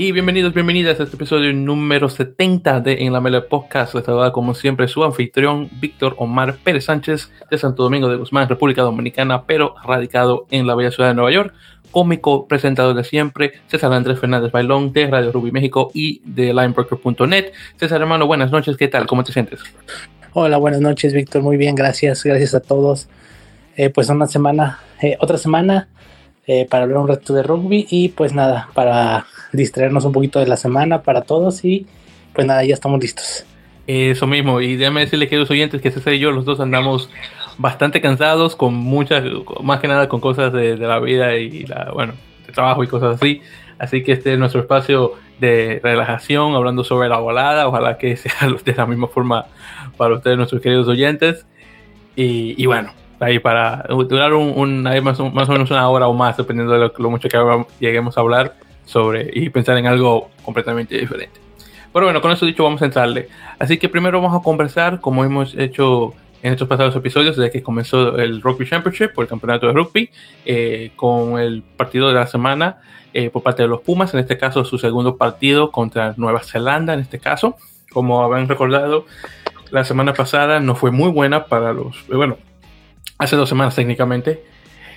Y bienvenidos, bienvenidas a este episodio número 70 de En la Mele Podcast. Les saluda como siempre su anfitrión Víctor Omar Pérez Sánchez de Santo Domingo de Guzmán, República Dominicana, pero radicado en la bella ciudad de Nueva York. Cómico, presentador de siempre, César Andrés Fernández Bailón de Radio Ruby México y de Linebroker.net. César hermano, buenas noches, ¿qué tal? ¿Cómo te sientes? Hola, buenas noches, Víctor. Muy bien, gracias. Gracias a todos. Eh, pues una semana, eh, otra semana eh, para hablar un rato de rugby y pues nada, para distraernos un poquito de la semana para todos y pues nada, ya estamos listos. Eso mismo, y déjame decirle, queridos oyentes, que César y yo los dos andamos bastante cansados, con muchas, más que nada con cosas de, la vida y bueno, de trabajo y cosas así. Así que este es nuestro espacio de relajación, hablando sobre la volada. Ojalá que sea de la misma forma para ustedes, nuestros queridos oyentes. Y, bueno, ahí para durar un, más, o menos una hora o más, dependiendo de lo, mucho que lleguemos a hablar sobre y pensar en algo completamente diferente. Pero bueno, con eso dicho, vamos a entrarle. Así que primero vamos a conversar, como hemos hecho en estos pasados episodios, desde que comenzó el Rugby Championship o el campeonato de rugby, eh, con el partido de la semana eh, por parte de los Pumas, en este caso su segundo partido contra Nueva Zelanda, en este caso. Como habrán recordado, la semana pasada no fue muy buena para los, eh, bueno, hace dos semanas técnicamente,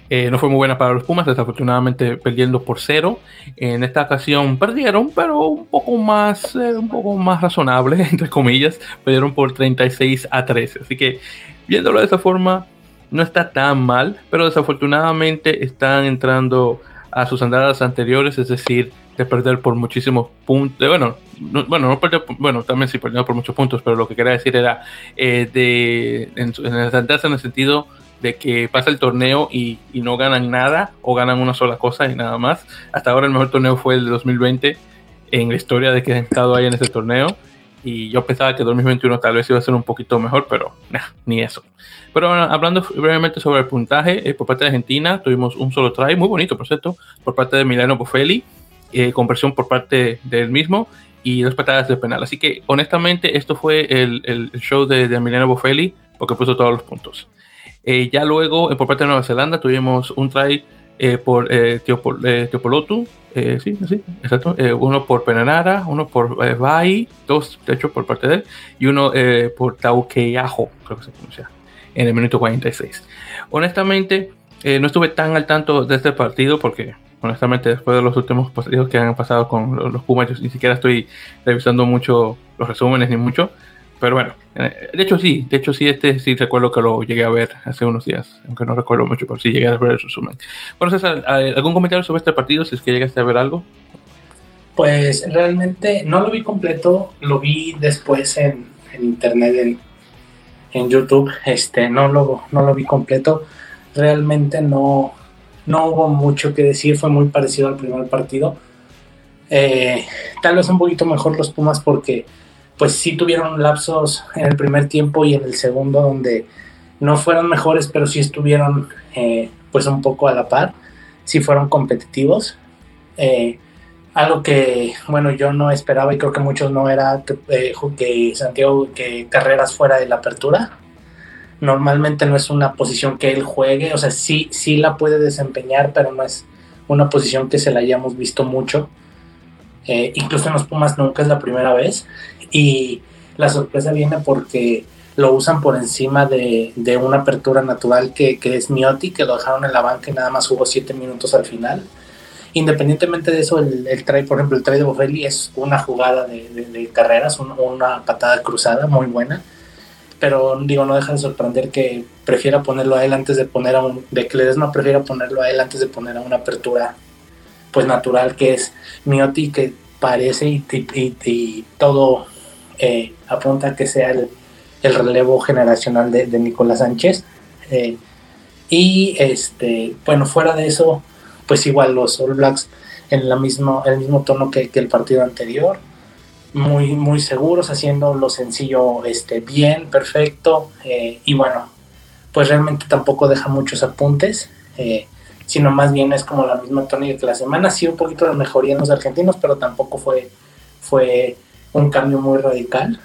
eh, no fue muy buena para los Pumas, desafortunadamente perdiendo por cero. En esta ocasión perdieron, pero un poco más, eh, un poco más razonable, entre comillas. Perdieron por 36 a 13. Así que viéndolo de esa forma, no está tan mal, pero desafortunadamente están entrando a sus andadas anteriores, es decir, de perder por muchísimos puntos. Bueno, bueno, no perder, bueno, también sí perdió por muchos puntos, pero lo que quería decir era eh, de en, en, en el sentido de que pasa el torneo y, no ganan nada o ganan una sola cosa y nada más. Hasta ahora el mejor torneo fue el de 2020 en la historia de que han estado ahí en ese torneo. Y yo pensaba que 2021 tal vez iba a ser un poquito mejor, pero ni eso. Pero hablando brevemente sobre el puntaje, eh, por parte de Argentina tuvimos un solo try, muy bonito por cierto, por parte de Milano Boffelli, eh, conversión por parte del mismo y dos patadas de penal. Así que honestamente esto fue el, show de, de Milano Boffelli porque puso todos los puntos. Eh, ya luego, eh, por parte de Nueva Zelanda, tuvimos un try eh, por Teopolotu, sí, sí, exacto, uno por Penanara, uno por Bai, dos, de hecho, por parte de él, y uno por Taukeajo, creo que se pronuncia, en el minuto 46. Honestamente, no estuve tan al tanto de este partido porque honestamente después de los últimos partidos que han pasado con los Pumas, yo ni siquiera estoy revisando mucho los resúmenes ni mucho. Pero bueno, eh, de hecho sí, de hecho sí, este sí recuerdo que lo llegué a ver hace unos días, aunque no recuerdo mucho, pero sí llegué a ver el resumen. Bueno, César, ¿algún comentario sobre este partido, si es que llegaste a ver algo? Pues realmente no lo vi completo, lo vi después en, internet, en, en, YouTube, este, no lo, no lo vi completo, realmente no, no hubo mucho que decir, fue muy parecido al primer partido. Eh, tal vez un poquito mejor los Pumas porque pues sí tuvieron lapsos en el primer tiempo y en el segundo donde no fueron mejores, pero sí estuvieron eh, pues un poco a la par, sí fueron competitivos. Eh, algo que, bueno, yo no esperaba y creo que muchos no era eh, que Santiago, que Carreras fuera de la apertura. Normalmente no es una posición que él juegue, o sea, sí, sí la puede desempeñar, pero no es una posición que se la hayamos visto mucho. incluso en los Pumas nunca es la primera vez. Y la sorpresa viene porque lo usan por encima de, una apertura natural que, es Miotti, que lo dejaron en la banca y nada más jugó 7 minutos al final. Independientemente de eso, el, el try, por ejemplo, el try de Bofelli es una jugada de, carreras, una patada cruzada muy buena. Pero digo, no deja de sorprender que prefiera ponerlo a él antes de poner a un. de que no prefiera ponerlo a él antes de poner a una apertura pues natural que es Miotti, que parece y, y todo eh, apunta que sea el, relevo generacional de, Nicolás Sánchez. Eh, y este, bueno, fuera de eso, pues igual los All Blacks en la mismo, el mismo tono que, el partido anterior. Muy, muy seguros, haciendo lo sencillo este, bien, perfecto. Eh, y bueno, pues realmente tampoco deja muchos apuntes, sino más bien es como la misma tónica que la semana. Sí, un poquito de mejoría en los argentinos, pero tampoco fue, fue un cambio muy radical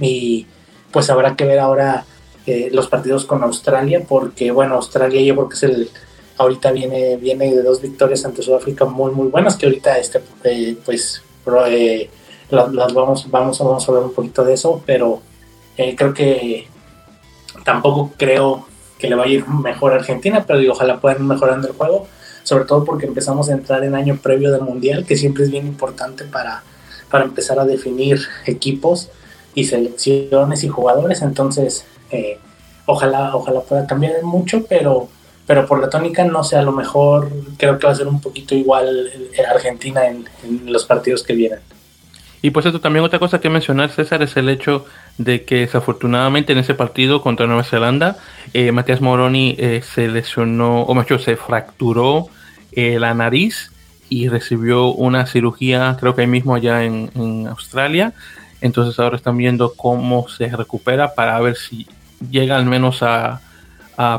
y pues habrá que ver ahora eh, los partidos con Australia, porque bueno, Australia yo creo que es el, ahorita viene, viene de dos victorias ante Sudáfrica muy, muy buenas, que ahorita este, eh, pues eh, las, vamos, vamos, vamos a hablar un poquito de eso, pero creo que tampoco creo que le vaya a ir mejor a Argentina, pero digo, ojalá puedan ir mejorando el juego, sobre todo porque empezamos a entrar en año previo del Mundial, que siempre es bien importante para, para empezar a definir equipos y selecciones y jugadores, entonces eh, ojalá, ojalá pueda cambiar mucho, pero, pero por la tónica no sé, a lo mejor creo que va a ser un poquito igual eh, Argentina en, los partidos que vienen. Y pues esto también otra cosa que mencionar, César, es el hecho de que desafortunadamente en ese partido contra Nueva Zelanda, eh, Matías Moroni se lesionó, o mejor, se fracturó la nariz y recibió una cirugía, creo que ahí mismo allá en, en Australia. Entonces ahora están viendo cómo se recupera para ver si llega al menos a,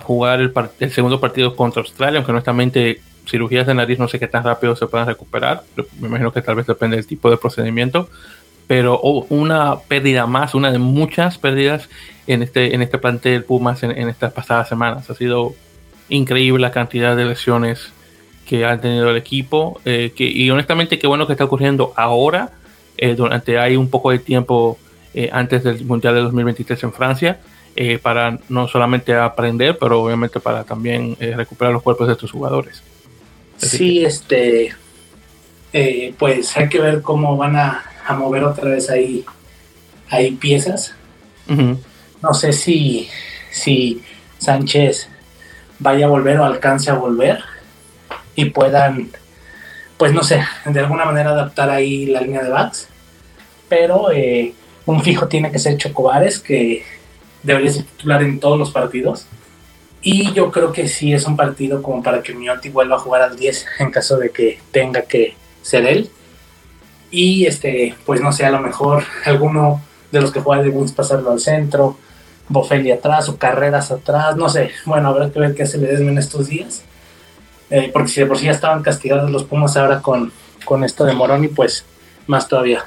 jugar el, segundo partido contra Australia, aunque honestamente cirugías de nariz no sé qué tan rápido se puedan recuperar, me imagino que tal vez depende del tipo de procedimiento, pero una pérdida más, una de muchas pérdidas en este, en este plantel Pumas en, estas pasadas semanas. Ha sido increíble la cantidad de lesiones que ha tenido el equipo eh, que, y honestamente qué bueno que está ocurriendo ahora, eh, durante hay un poco de tiempo eh, antes del Mundial de 2023 en Francia, para no solamente aprender, pero obviamente para también recuperar los cuerpos de estos jugadores. sí, este, pues hay que ver cómo van a, mover otra vez ahí, ahí piezas. No sé si, si Sánchez vaya a volver o alcance a volver y puedan, pues no sé, de alguna manera adaptar ahí la línea de backs. Pero un fijo tiene que ser Chocobares, que debería ser titular en todos los partidos. Y yo creo que sí es un partido como para que Miotti vuelva a jugar al 10 en caso de que tenga que ser él. Y este, pues no sé, a lo mejor alguno de los que juega de Wings pasarlo al centro, Bofelli atrás o Carreras atrás, no sé. Bueno, habrá que ver qué se le en estos días. Eh, porque si de por sí ya estaban castigados los Pumas ahora con, con esto de Moroni, pues más todavía.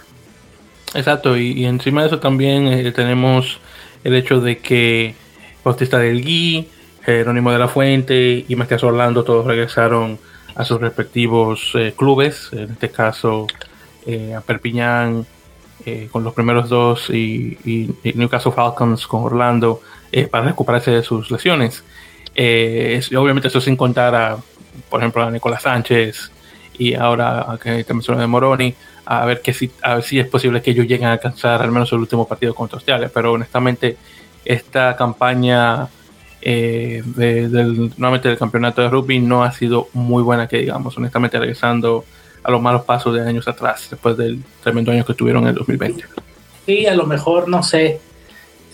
Exacto, y, encima de eso también eh, tenemos el hecho de que Bautista del Gui, Jerónimo de la Fuente y Matías Orlando todos regresaron a sus respectivos eh, clubes, en este caso a Perpiñán con los primeros dos y, Newcastle Falcons con Orlando para recuperarse de sus lesiones. obviamente eso sin contar a, por ejemplo, a Nicolás Sánchez y ahora que te mencioné de Moroni, a ver, que si, a ver si es posible que ellos lleguen a alcanzar al menos el último partido contra Australia. Pero honestamente, esta campaña eh, del, nuevamente del campeonato de rugby no ha sido muy buena, que digamos, honestamente, regresando a los malos pasos de años atrás, después del tremendo año que tuvieron en el 2020. Sí, a lo mejor, no sé,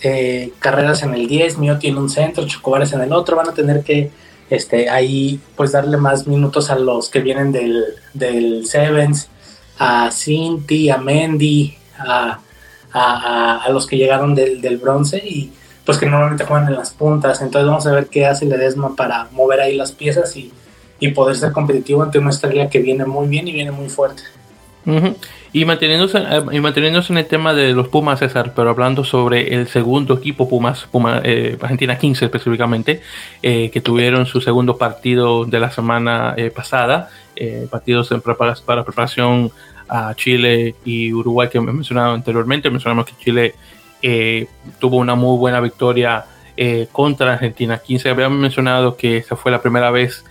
eh, carreras en el 10, Mío tiene un centro, Chocobares en el otro, van a tener que este, ahí pues darle más minutos a los que vienen del, del Sevens, a Cinti, a Mendy, a, los que llegaron del, bronce y pues que normalmente juegan en las puntas. Entonces vamos a ver qué hace Ledesma para mover ahí las piezas y, poder ser competitivo ante una estrella que viene muy bien y viene muy fuerte. Y manteniéndose, eh, y manteniéndose en el tema de los Pumas, César, pero hablando sobre el segundo equipo Pumas, Puma, eh, Argentina 15 específicamente, eh, que tuvieron su segundo partido de la semana pasada, partidos en para preparación a Chile y Uruguay que me mencionado anteriormente. Mencionamos que Chile tuvo una muy buena victoria contra Argentina 15. Habíamos mencionado que esa fue la primera vez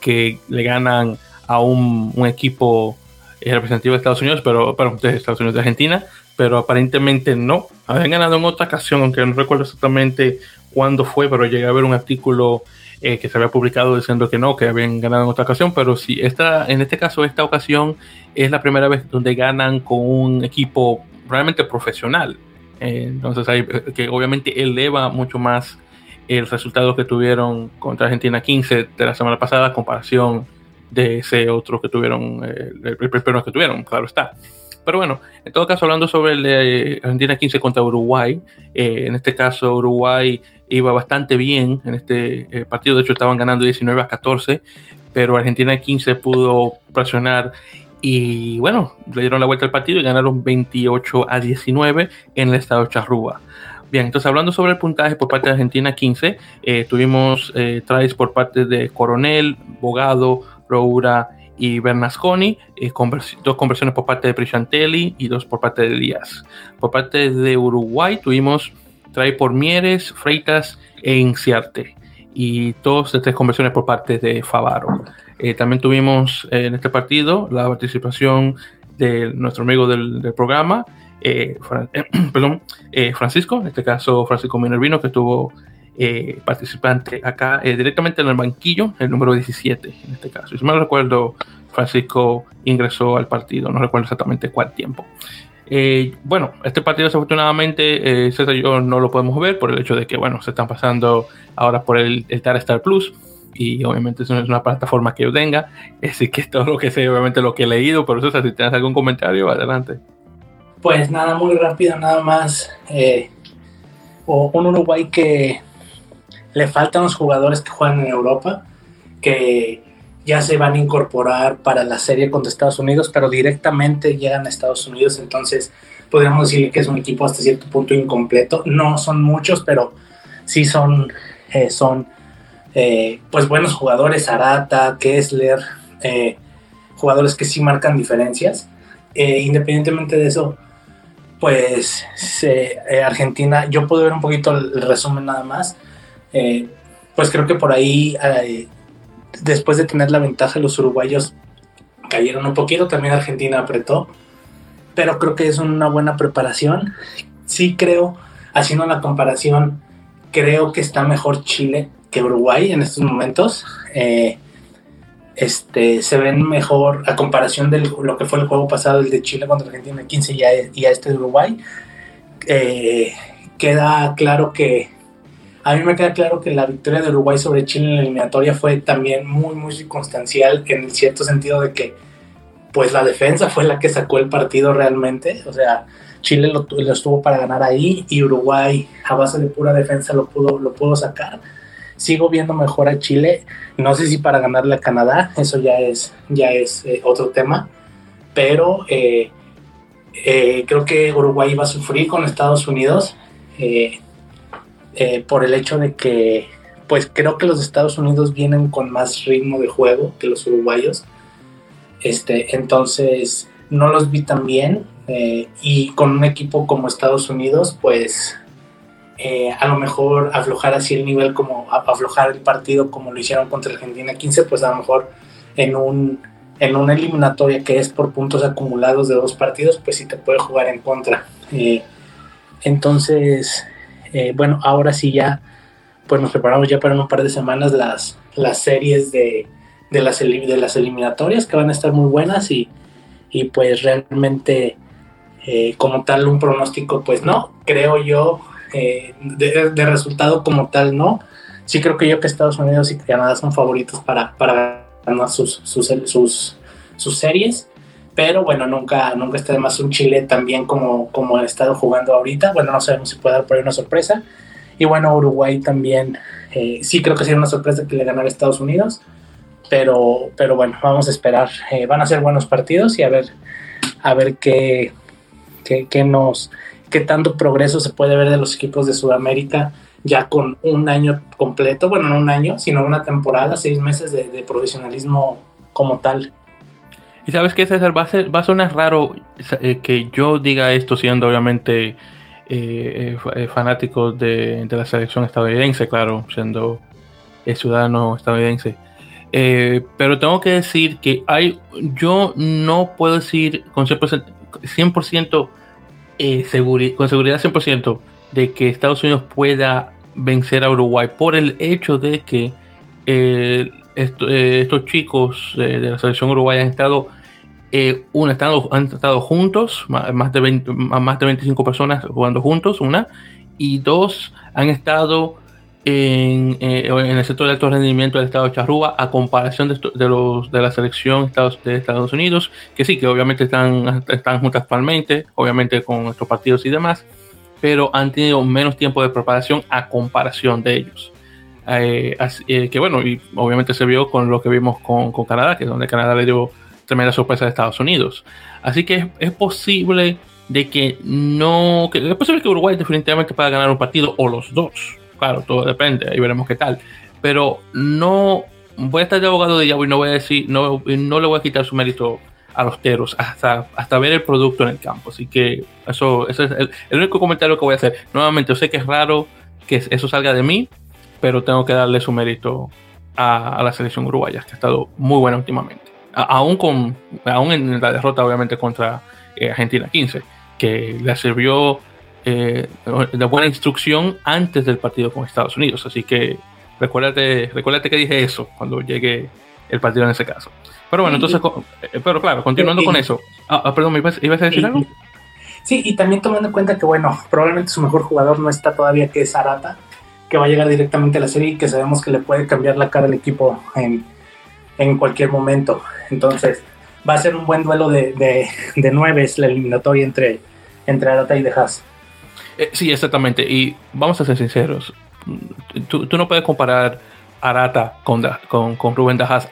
que le ganan a un equipo es representativo de Estados Unidos, pero, para de Estados Unidos de Argentina, pero aparentemente no. Habían ganado en otra ocasión, aunque no recuerdo exactamente cuándo fue, pero llegué a ver un artículo eh, que se había publicado diciendo que no, que habían ganado en otra ocasión, pero sí, esta, en este caso, esta ocasión es la primera vez donde ganan con un equipo realmente profesional. Eh, entonces, hay, que obviamente eleva mucho más el resultado que tuvieron contra Argentina 15 de la semana pasada comparación de ese otro que tuvieron, eh, el, primero que tuvieron, claro está. Pero bueno, en todo caso, hablando sobre el de Argentina 15 contra Uruguay, eh, en este caso Uruguay iba bastante bien en este eh, partido, de hecho estaban ganando 19 a 14, pero Argentina 15 pudo presionar y bueno, le dieron la vuelta al partido y ganaron 28 a 19 en el estado Charrúa. Bien, entonces hablando sobre el puntaje por parte de Argentina 15, eh, tuvimos eh, tries por parte de Coronel, Bogado, Roura y Bernasconi, eh, dos conversiones por parte de Prishantelli y dos por parte de Díaz. Por parte de Uruguay tuvimos try por Mieres, Freitas e Inciarte y dos de tres conversiones por parte de Favaro. Eh, también tuvimos en este partido la participación de nuestro amigo del programa, eh, perdón, eh, Francisco, en este caso Francisco Minervino, que estuvo eh, participante acá directamente en el banquillo, el número 17 en este caso. Si me recuerdo, Francisco ingresó al partido, no recuerdo exactamente cuál tiempo. bueno, este partido desafortunadamente César y yo no lo podemos ver por el hecho de que, bueno, se están pasando ahora por el, el Tar Star Plus y obviamente eso no es una plataforma que yo tenga, así que todo lo que sé, obviamente lo que he leído, pero eso, si tienes algún comentario, adelante. Pues nada, muy rápido, nada más. Eh, un Uruguay que le faltan los jugadores que juegan en Europa, que ya se van a incorporar para la serie contra Estados Unidos, pero directamente llegan a Estados Unidos, entonces podríamos decir que es un equipo hasta cierto punto incompleto. No son muchos, pero sí son, eh, son eh, pues buenos jugadores, Arata, Kessler, jugadores que sí marcan diferencias. independientemente de eso, pues eh, Argentina, yo pude ver un poquito el, resumen nada más, eh, pues creo que por ahí, eh, después de tener la ventaja, los uruguayos cayeron un poquito, también Argentina apretó, pero creo que es una buena preparación. Sí creo, haciendo la comparación, creo que está mejor Chile que Uruguay en estos momentos este, se ven mejor a comparación de lo que fue el juego pasado, el de Chile contra Argentina 15 y a, este de Uruguay. Eh, queda claro que, a mí me queda claro que la victoria de Uruguay sobre Chile en la eliminatoria fue también muy, muy circunstancial en el cierto sentido de que, pues la defensa fue la que sacó el partido realmente, o sea, Chile lo, lo estuvo para ganar ahí y Uruguay a base de pura defensa lo pudo, lo pudo sacar. Sigo viendo mejor a Chile. No sé si para ganarle a Canadá, eso ya es, ya es eh, otro tema, pero eh, eh, creo que Uruguay va a sufrir con Estados Unidos por el hecho de que, pues creo que los Estados Unidos vienen con más ritmo de juego que los uruguayos. Este, entonces, no los vi tan bien. y con un equipo como Estados Unidos, pues eh, a lo mejor aflojar así el nivel como aflojar el partido como lo hicieron contra Argentina 15, pues a lo mejor en un en una eliminatoria que es por puntos acumulados de dos partidos, pues sí te puede jugar en contra. Eh, entonces, eh, bueno, ahora sí ya, pues nos preparamos ya para un par de semanas las, las series de, de, las, de las eliminatorias que van a estar muy buenas y, y pues realmente como tal un pronóstico, pues no, creo yo eh, de, resultado como tal, no. Sí creo que yo que Estados Unidos y Canadá son favoritos para, para ganar sus, sus, sus, series, pero bueno, nunca, nunca está de más un Chile también como, como ha estado jugando ahorita. Bueno, no sabemos si puede dar por ahí una sorpresa. Y bueno, Uruguay también, eh, sí creo que sería una sorpresa que le ganara a Estados Unidos, pero, pero bueno, vamos a esperar. Eh, van a ser buenos partidos y a ver, a ver qué, qué, qué nos qué tanto progreso se puede ver de los equipos de Sudamérica ya con un año completo, bueno, no un año, sino una temporada, seis meses de, profesionalismo como tal. Y sabes que César, va a, ser, va a sonar raro eh, que yo diga esto siendo obviamente eh, eh, fanático de, la selección estadounidense, claro, siendo ciudadano estadounidense. pero tengo que decir que hay, yo no puedo decir con 100%, 100% eh, con seguridad 100% de que Estados Unidos pueda vencer a Uruguay por el hecho de que eh, estos chicos de la selección uruguaya han estado, una, estado, han estado juntos, más de, más de 25 personas jugando juntos, una, y dos, han estado en, en, el sector de alto rendimiento del estado de Charrúa a comparación de, de, los, de la selección de Estados Unidos, que sí, que obviamente están, están juntas actualmente, obviamente con nuestros partidos y demás, pero han tenido menos tiempo de preparación a comparación de ellos. Eh, eh, que bueno, y obviamente se vio con lo que vimos con, con, Canadá, que es donde Canadá le dio tremenda sorpresa a Estados Unidos. Así que es, posible de que no, que es posible que Uruguay definitivamente pueda ganar un partido o los dos. Claro, todo depende, ahí veremos qué tal. Pero no voy a estar de abogado de Yahweh y no voy a decir, no, no le voy a quitar su mérito a los teros hasta, hasta ver el producto en el campo. Así que eso, eso es el, único comentario que voy a hacer. Nuevamente, yo sé que es raro que eso salga de mí, pero tengo que darle su mérito a, la selección uruguaya, que ha estado muy buena últimamente. aún, con, aún en la derrota, obviamente, contra eh, Argentina 15 que le sirvió eh, de buena instrucción antes del partido con Estados Unidos. Así que recuérdate, recuérdate que dije eso cuando llegue el partido en ese caso. Pero bueno, entonces, eh, pero claro, continuando con eso. Ah, ah, perdón, ¿ibas, a decir algo? Sí, y también tomando en cuenta que, bueno, probablemente su mejor jugador no está todavía, que es Arata, que va a llegar directamente a la serie y que sabemos que le puede cambiar la cara al equipo en, en cualquier momento. Entonces, va a ser un buen duelo de, de, de nueve, es la eliminatoria entre entre Arata y De Haas. Eh, sí, exactamente. Y vamos a ser sinceros. Tú, no puedes comparar Arata con, con, Rubén De Haas.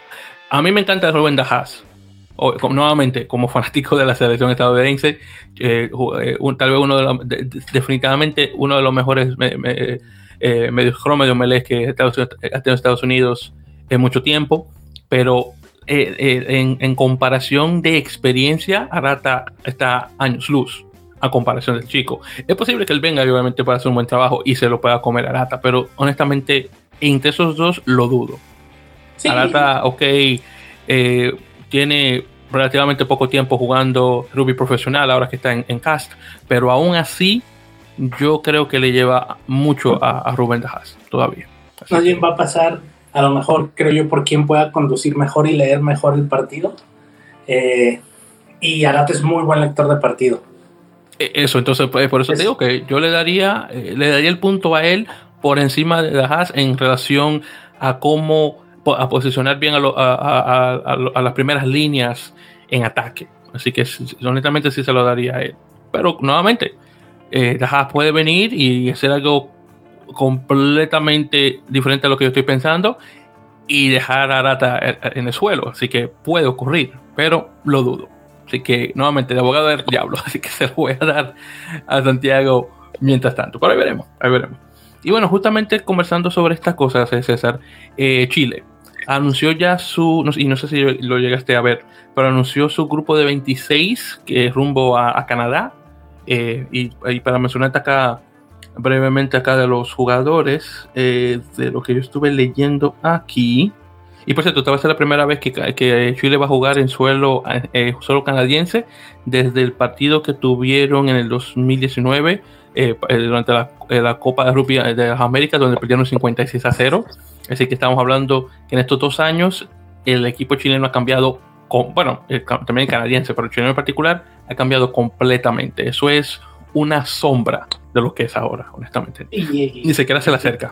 A mí me encanta Rubén De Haas. Nuevamente, como fanático de la selección estadounidense, eh, eh tal vez uno de los, definitivamente uno de los mejores me, me, eh, medios melee que ha tenido Estados Unidos en mucho tiempo, pero en, en, comparación de experiencia, Arata está años luz a comparación del chico. Es posible que él venga obviamente para hacer un buen trabajo y se lo pueda comer a Arata, pero honestamente entre esos dos lo dudo. Arata, ok, eh, tiene relativamente poco tiempo jugando rugby profesional ahora que está en, cast, pero aún así yo creo que le lleva mucho a, Rubén Dajas todavía. Nadie va a pasar, a lo mejor creo yo, por quien pueda conducir mejor y leer mejor el partido. Eh, y Arata es muy buen lector de partido. E, eso, entonces pues, por eso te digo que yo le daría, eh, le daría el punto a él por encima de Haas en relación a cómo a posicionar bien a, a, las primeras líneas en ataque. Así que honestamente sí se lo daría a él. Pero nuevamente, eh, Haas puede venir y hacer algo completamente diferente a lo que yo estoy pensando y dejar a Arata en el suelo. Así que puede ocurrir, pero lo dudo. Así que, nuevamente, de abogado del diablo. Así que se lo voy a dar a Santiago mientras tanto. Pero ahí veremos, ahí veremos. Y bueno, justamente conversando sobre estas cosas, eh, César, eh, Chile anunció ya su, y no sé si lo llegaste a ver, pero anunció su grupo de 26 que es rumbo a, Canadá. Eh, y, para mencionarte acá brevemente acá de los jugadores, de lo que yo estuve leyendo aquí, y por cierto, esta va a ser la primera vez que, que Chile va a jugar en suelo, eh, suelo canadiense desde el partido que tuvieron en el 2019 eh, eh, durante la, Copa de Rugby de las Américas, donde perdieron 56 a 0. Así que estamos hablando que en estos dos años el equipo chileno ha cambiado, con, bueno, también el canadiense, pero el chileno en particular ha cambiado completamente. Eso es una sombra de lo que es ahora, honestamente. Y, Ni siquiera se le acerca.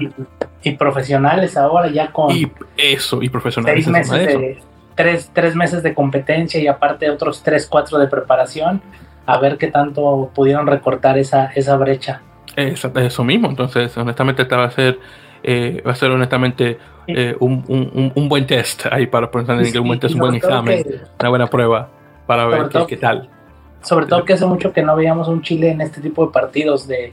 Y, profesionales ahora ya con... Y eso, y profesionales. Seis meses de, tres, tres, meses de competencia y aparte otros tres, cuatro de preparación, a ver qué tanto pudieron recortar esa, esa brecha. Eso, eso mismo, entonces honestamente esta va a ser, eh, va a ser honestamente eh, un, un, un, buen test ahí para pensar en un buen test, un buen examen, una buena prueba para ver qué, qué tal. Sobre todo que hace mucho que no veíamos un Chile en este tipo de partidos de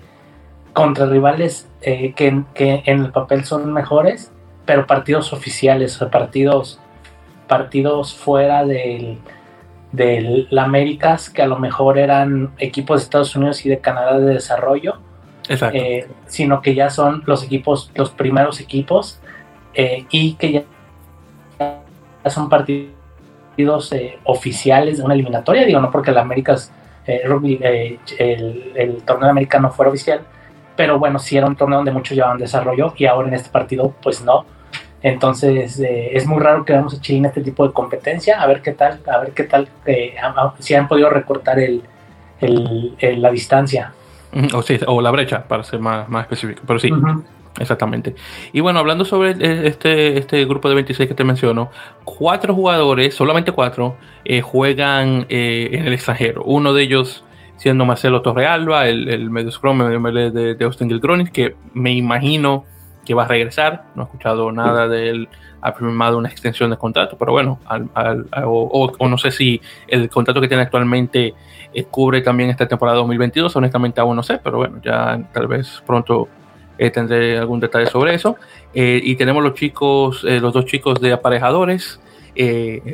contra rivales eh, que, en el papel son mejores, pero partidos oficiales, o partidos, partidos fuera del, del Américas, que a lo mejor eran equipos de Estados Unidos y de Canadá de desarrollo, eh, sino que ya son los equipos, los primeros equipos, eh, y que ya son partidos eh, oficiales de una eliminatoria, digo, no porque el Américas eh, Rugby, eh, el, torneo americano fuera oficial, pero bueno, sí era un torneo donde muchos llevaban desarrollo y ahora en este partido, pues no. Entonces es muy raro que veamos a Chile en este tipo de competencia, a ver qué tal, a ver qué tal, si han podido recortar el, la distancia. O, o la brecha, para ser más, más específico, pero sí. Exactamente. Y bueno, hablando sobre e, este, este grupo de 26 que te menciono, cuatro jugadores, solamente cuatro, eh, juegan eh, en el extranjero. Uno de ellos siendo Marcelo Torrealba, el, el medio scrum de, de Austin Gilgronis, que me imagino que va a regresar. No he escuchado nada de él. Ha firmado una extensión de contrato, pero bueno, o, no sé si el contrato que tiene actualmente eh, cubre también esta temporada 2022. Honestamente, aún no sé, pero bueno, ya tal vez pronto eh, tendré algún detalle sobre eso. Eh, y tenemos los chicos, los dos chicos de aparejadores,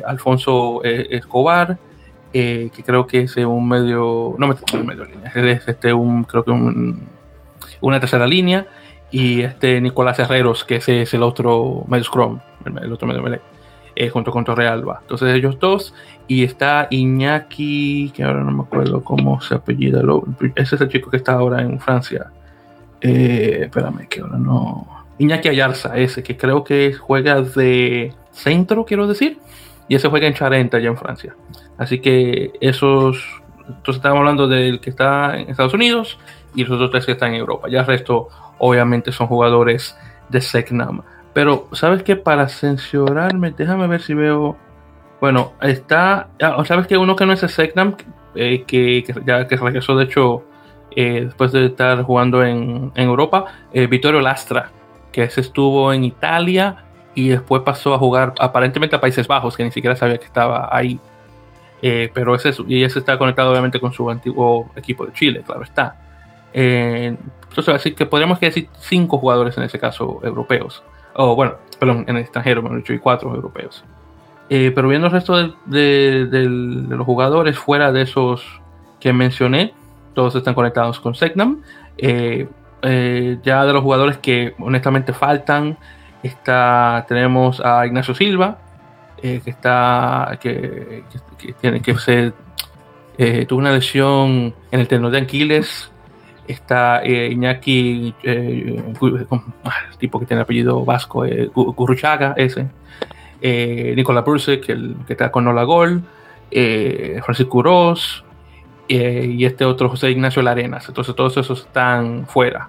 Alfonso Escobar, que creo que es un medio, no me medio línea, es este un, creo que un, una tercera línea y este Nicolás Herreros, que ese es el otro medio scrum, el otro medio melee, eh, junto con Torrealba. Entonces ellos dos, y está Iñaki, que ahora no me acuerdo cómo se apellida, ese es el chico que está ahora en Francia. Eh, espérame, que ahora no. Iñaki Ayarza, ese, que creo que juega de centro, quiero decir, y ese juega en Charenta, allá en Francia. Así que esos. Entonces estamos hablando del que está en Estados Unidos y los otros tres que están en Europa. Ya el resto obviamente son jugadores de Secnam. Pero, ¿sabes qué? Para censurarme, déjame ver si veo. Bueno, está. Ah, ¿Sabes que uno que no es de Secnam, eh, que, ya que regresó, de hecho, eh, después de estar jugando en, Europa, eh, Vittorio Lastra, que se estuvo en Italia y después pasó a jugar aparentemente a Países Bajos, que ni siquiera sabía que estaba ahí. pero ese, y ese está conectado obviamente con su antiguo equipo de Chile, claro está. Entonces, así que podríamos decir cinco jugadores en ese caso europeos o bueno, perdón, en el extranjero, me dicho, y cuatro europeos. Eh, pero viendo el resto de, los jugadores fuera de esos que mencioné, todos están conectados con Segnam. Eh, eh, ya de los jugadores que honestamente faltan, está, tenemos a Ignacio Silva, que está que, tiene que se tuvo una lesión en el tendón de Aquiles está eh, Iñaki, eh, ah, el tipo que tiene apellido vasco, eh, Gurruchaga, ese, eh, Nicolás Bursek, el que está con Nola Gol, Francisco Ross, y este otro José Ignacio Larenas. Entonces todos esos están fuera.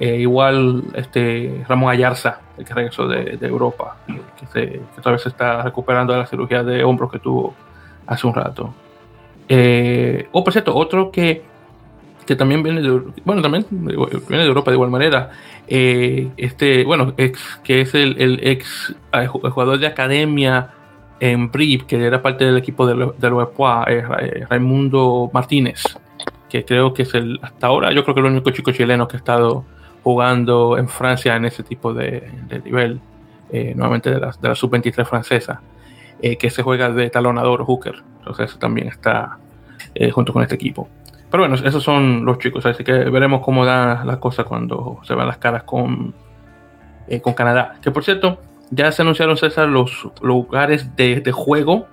igual este Ramón Ayarza, el que regresó de, Europa, que, se, que, todavía se está recuperando de la cirugía de hombros que tuvo hace un rato. oh, por cierto, otro que que también viene de, bueno, también viene de Europa de igual manera. Eh, este, bueno, ex, que es el, el ex eh, jugador de academia en BRIP, que era parte del equipo del, del eh, Raimundo Martínez, que creo que es el, hasta ahora, yo creo que el único chico chileno que ha estado jugando en Francia en ese tipo de, nivel, nuevamente de la, de la sub-23 francesa, que se juega de talonador hooker, entonces también está junto con este equipo. Pero bueno, esos son los chicos, así que veremos cómo da la cosa cuando se van las caras con, eh, con Canadá. Que por cierto, ya se anunciaron, César, los lugares de, juego,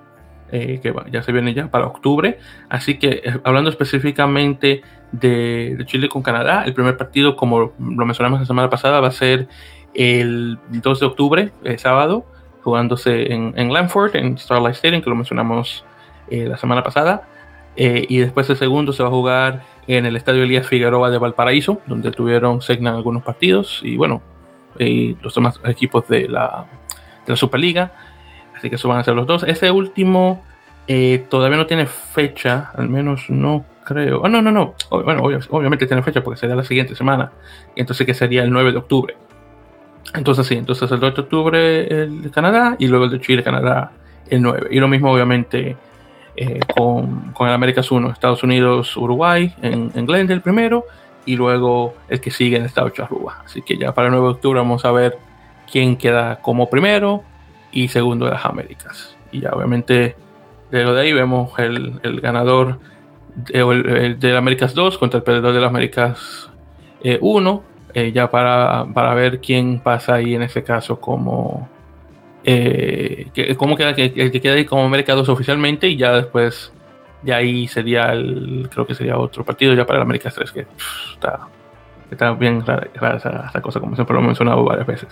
eh, que ya se vienen ya para octubre. Así que eh, hablando específicamente de, Chile con Canadá, el primer partido, como lo mencionamos la semana pasada, va a ser el 2 de octubre, sábado, jugándose en, en Lanford, en Starlight Stadium, que lo mencionamos la semana pasada. Eh, y después el segundo se va a jugar en el Estadio Elías Figueroa de Valparaíso, donde tuvieron Segnan algunos partidos y bueno, y los demás equipos de la, de la Superliga. Así que eso van a ser los dos. Ese último eh, todavía no tiene fecha, al menos no creo. Oh, no, no, no. Bueno, obviamente tiene fecha porque sería la siguiente semana. Entonces que sería el 9 de octubre. Entonces sí, entonces el 2 de octubre el de Canadá y luego el de Chile, Canadá el 9. Y lo mismo obviamente eh, con, el Américas 1, Estados Unidos, Uruguay, en, en, Glendale primero, y luego el que sigue en el estado. Así que ya para el 9 de octubre vamos a ver quién queda como primero y segundo de las Américas. Y ya obviamente de lo de ahí vemos el, el ganador de, el, Américas 2 contra el perdedor de las Américas 1, eh, eh, ya para, para ver quién pasa ahí en ese caso como eh, que, cómo queda que, que queda ahí como mercados oficialmente y ya después de ahí sería el creo que sería otro partido ya para el América 3 que está, está bien rara, esa, cosa como siempre lo he mencionado varias veces.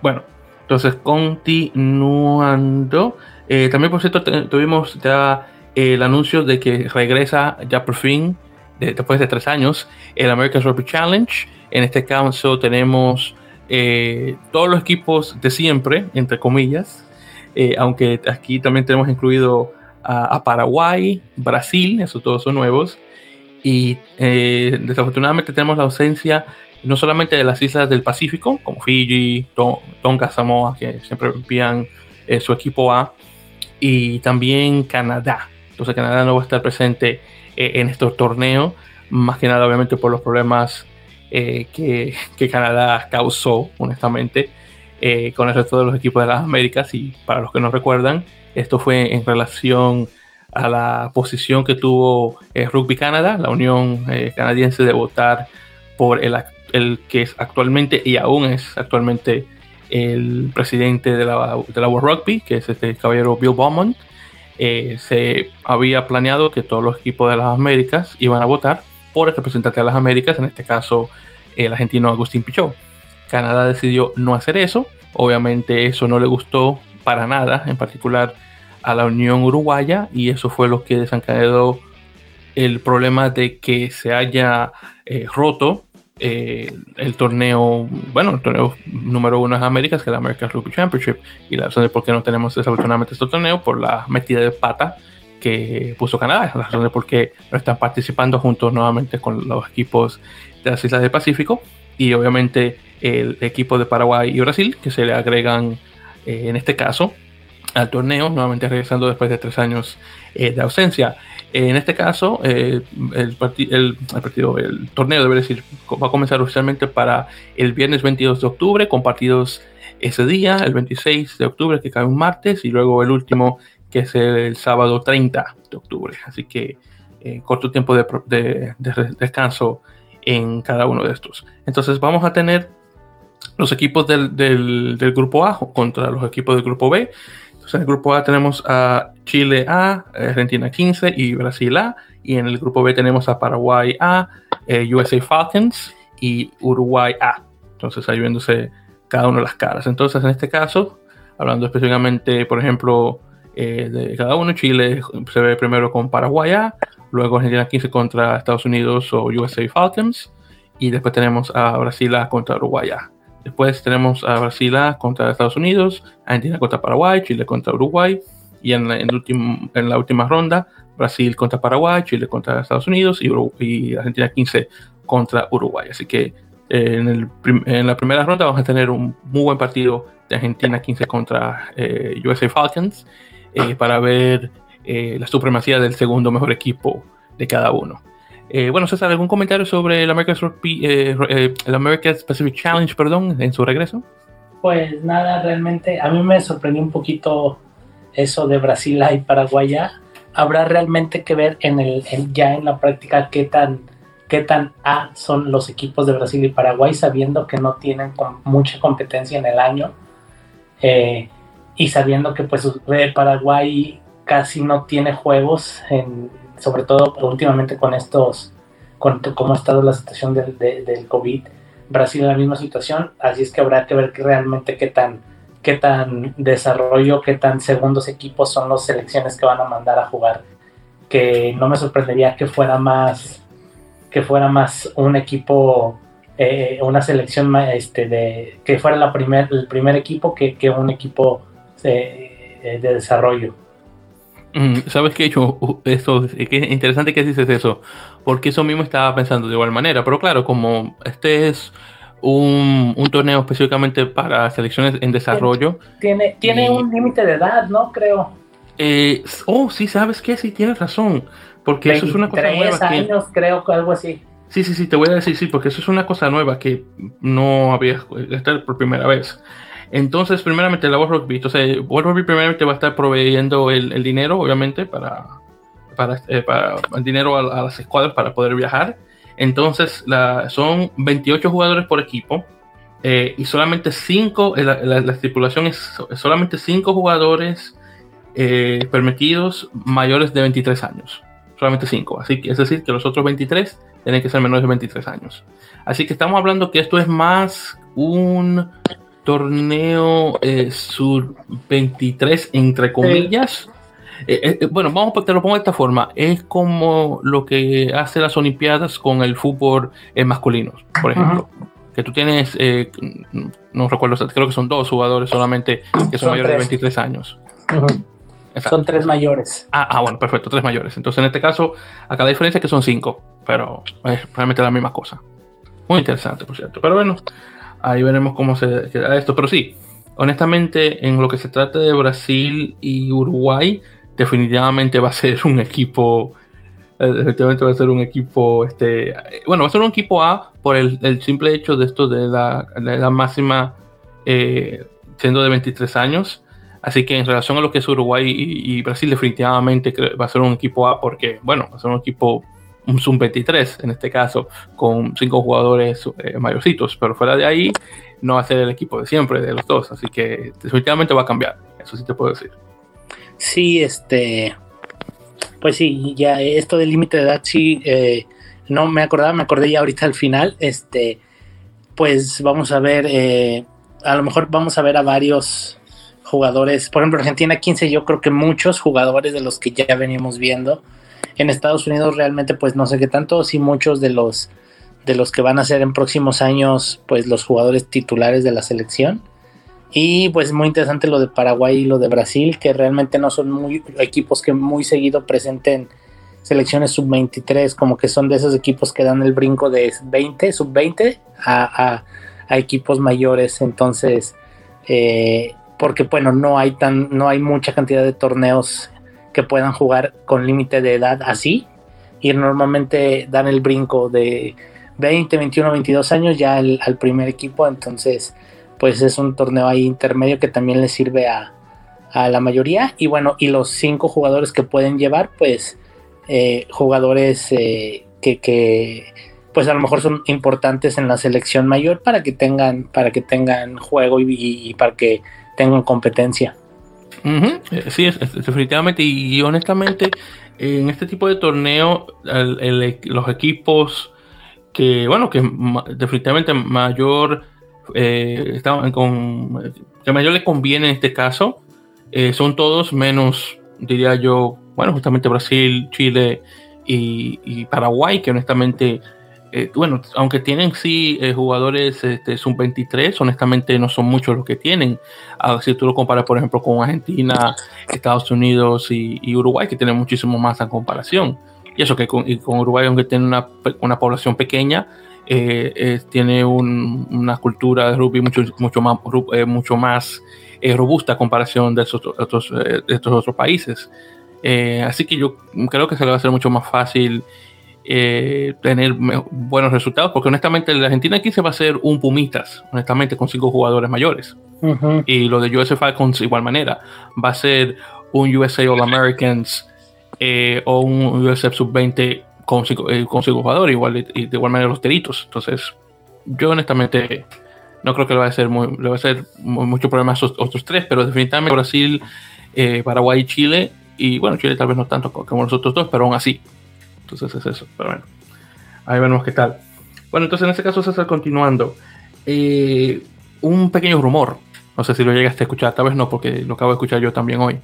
Bueno entonces continuando eh, también por cierto tuvimos ya el anuncio de que regresa ya por fin después de tres años el America's Rugby Challenge. En este caso tenemos eh, todos los equipos de siempre, entre comillas, eh, aunque aquí también tenemos incluido a, Paraguay, Brasil, esos todos son nuevos, y eh, desafortunadamente tenemos la ausencia no solamente de las islas del Pacífico, como Fiji, Tonga, Samoa, que siempre envían su equipo A, y también Canadá. Entonces Canadá no va a estar presente en estos torneos, más que nada obviamente por los problemas eh, que, que, Canadá causó, honestamente, con el resto de los equipos de las Américas. Y para los que no recuerdan, esto fue en relación a la posición que tuvo Rugby Canadá, la Unión Canadiense, de votar por el, el que es actualmente y aún es actualmente el presidente de la, de la World Rugby, que es este caballero Bill Beaumont, eh, se había planeado que todos los equipos de las Américas iban a votar por el representante de las Américas, en este caso el argentino Agustín Pichot. Canadá decidió no hacer eso, obviamente eso no le gustó para nada, en particular a la Unión Uruguaya, y eso fue lo que desencadenó el problema de que se haya eh, roto eh, el torneo, bueno, el torneo número uno es Américas, que es la American Rugby Championship. Y la razón de por qué no tenemos desafortunadamente este torneo, por la metida de pata que puso Canadá. La razón de por qué no están participando juntos nuevamente con los equipos de las Islas del Pacífico. Y obviamente el equipo de Paraguay y Brasil, que se le agregan eh, en este caso al torneo, nuevamente regresando después de tres años eh, de ausencia. En este caso, eh, el, partido, el torneo, debe decir, va a comenzar oficialmente para el viernes 22 de octubre, con partidos ese día, el 26 de octubre, que cae un martes, y luego el último, que es el sábado 30 de octubre. Así que eh, corto tiempo de, descanso en cada uno de estos. Entonces vamos a tener los equipos del, grupo A contra los equipos del grupo B en el grupo A tenemos a Chile A, Argentina 15 y Brasil A. Y en el grupo B tenemos a Paraguay A, eh, USA Falcons y Uruguay A. Entonces ahí viéndose cada una de las caras. Entonces en este caso, hablando específicamente, por ejemplo, eh, de cada uno, Chile se ve primero con Paraguay luego Argentina 15 contra Estados Unidos o USA Falcons. Y después tenemos a Brasil contra Uruguay. Después tenemos a Brasil contra Estados Unidos, Argentina contra Paraguay, Chile contra Uruguay. Y en la, en, la última ronda, Brasil contra Paraguay, Chile contra Estados Unidos y, Argentina 15 contra Uruguay. Así que eh, en, la primera ronda vamos a tener un muy buen partido de Argentina 15 contra eh, USA Falcons eh, para ver la supremacía del segundo mejor equipo de cada uno. Eh, bueno, César, ¿algún comentario sobre el American, eh, eh, el American Pacific Challenge, perdón, en su regreso? Pues nada, realmente a mí me sorprendió un poquito eso de Brasil y Paraguay. Habrá realmente que ver en el, ya en la práctica qué tan qué tan A son los equipos de Brasil y Paraguay, sabiendo que no tienen mucha competencia en el año y sabiendo que pues Paraguay casi no tiene juegos en, sobre todo últimamente con estos, con cómo ha estado la situación del, del COVID, Brasil en la misma situación, así es que habrá que ver que realmente qué tan, qué tan desarrollo, qué tan segundos equipos son las selecciones que van a mandar a jugar, que no me sorprendería que fuera más, que fuera más un equipo, eh, una selección este, de, que fuera la primer, el primer equipo que, que un equipo de desarrollo. Mm, ¿Sabes qué? Yo, eso, es interesante que dices eso, porque eso mismo estaba pensando de igual manera, pero claro, como este es un, torneo específicamente para selecciones en desarrollo. Tiene, tiene un límite de edad, ¿no? Creo. Eh, oh, sí, ¿sabes qué? Sí, tienes razón, porque eso es una cosa nueva. años, creo que algo así. Sí, sí, sí, te voy a decir, sí, porque eso es una cosa nueva que no había, esta por primera vez. Entonces, primeramente, la World Rugby. Entonces, World Rugby primeramente va a estar proveyendo el, dinero, obviamente, para, eh, el dinero a, las escuadras para poder viajar. Entonces, son 28 jugadores por equipo. Eh, y solamente 5, eh, la, la, estipulación es solamente 5 jugadores permitidos mayores de 23 años. Solamente 5. Así que es decir, que los otros 23 tienen que ser menores de 23 años. Así que estamos hablando que esto es más un torneo eh, sur 23 entre comillas. Eh, eh, bueno, vamos te lo pongo de esta forma. Es como lo que hace las Olimpiadas con el fútbol masculino, por ejemplo. Que tú tienes, no recuerdo, creo que son dos jugadores solamente que son, mayores de 23 años. Son tres mayores. Ah, ah, bueno, perfecto, tres mayores. Entonces, en este caso, acá la diferencia es que son cinco, pero es realmente la misma cosa. Muy interesante, por cierto. Pero bueno, ahí veremos cómo se queda esto. Pero sí, honestamente, en lo que se trata de Brasil y Uruguay, definitivamente va a ser un equipo. Eh, definitivamente va a ser un equipo. Este, bueno, va a ser un equipo A por el, simple hecho de esto de la, máxima eh, siendo de 23 años. Así que en relación a lo que es Uruguay y, Brasil, definitivamente va a ser un equipo A porque, bueno, va a ser un equipo, un Zoom 23 en este caso, con cinco jugadores eh, mayorcitos, pero fuera de ahí no va a ser el equipo de siempre, de los dos. Así que definitivamente va a cambiar, eso sí te puedo decir. Sí, este, pues sí, ya esto del límite de edad sí, eh, no me acordaba, me acordé ya ahorita al final, este, pues vamos a ver, eh, a lo mejor vamos a ver a varios jugadores, por ejemplo, Argentina 15, yo creo que muchos jugadores de los que ya veníamos viendo. En Estados Unidos realmente pues no sé qué tanto, sí muchos de los de los que van a ser en próximos años pues los jugadores titulares de la selección. Y pues muy interesante lo de Paraguay y lo de Brasil, que realmente no son muy equipos que muy seguido presenten selecciones sub-23, como que son de esos equipos que dan el brinco de 20, sub-20 a, a, equipos mayores. Entonces, eh, porque bueno, no hay tan, no hay mucha cantidad de torneos que puedan jugar con límite de edad así. Y normalmente dan el brinco de 20, 21, 22 años ya al, primer equipo. Entonces, pues es un torneo ahí intermedio que también le sirve a, la mayoría. Y bueno, y los cinco jugadores que pueden llevar, pues eh, jugadores eh, que, pues a lo mejor son importantes en la selección mayor para que tengan, para que tengan juego y para que tengo competencia. Eh, sí, definitivamente. Y, honestamente, en este tipo de torneo, los equipos que, bueno, que definitivamente mayor, eh, con, que mayor le conviene en este caso, eh, son todos menos, diría yo, bueno, justamente Brasil, Chile y Paraguay, que honestamente eh, bueno, aunque tienen sí eh, jugadores este, sub-23, honestamente no son muchos los que tienen. Si tú lo comparas, por ejemplo, con Argentina, Estados Unidos y, Uruguay, que tienen muchísimo más en comparación. Y eso que con, Uruguay, aunque tiene una, una población pequeña, eh, tiene una cultura de rugby mucho, mucho más, robusta a comparación de estos otros, de estos otros países. así que yo creo que se le va a hacer mucho más fácil eh, tener buenos resultados, porque honestamente la Argentina aquí se va a hacer un Pumitas, honestamente, con cinco jugadores mayores. Y lo de USA Falcons, igual manera, va a ser un USA All Americans eh, o un USA Sub-20 con eh, con cinco jugadores, igual, y de igual manera los teritos. Entonces, yo honestamente no creo que le va a ser muy, le va a ser mucho problema a esos otros tres, pero definitivamente Brasil, Paraguay y Chile, y bueno, Chile tal vez no tanto como los otros dos, pero aún así, entonces es eso. Pero bueno, ahí vemos qué tal. Bueno, entonces en este caso, César, continuando. Eh, un pequeño rumor. No sé si lo llegaste a escuchar, tal vez no, porque lo acabo de escuchar yo también hoy.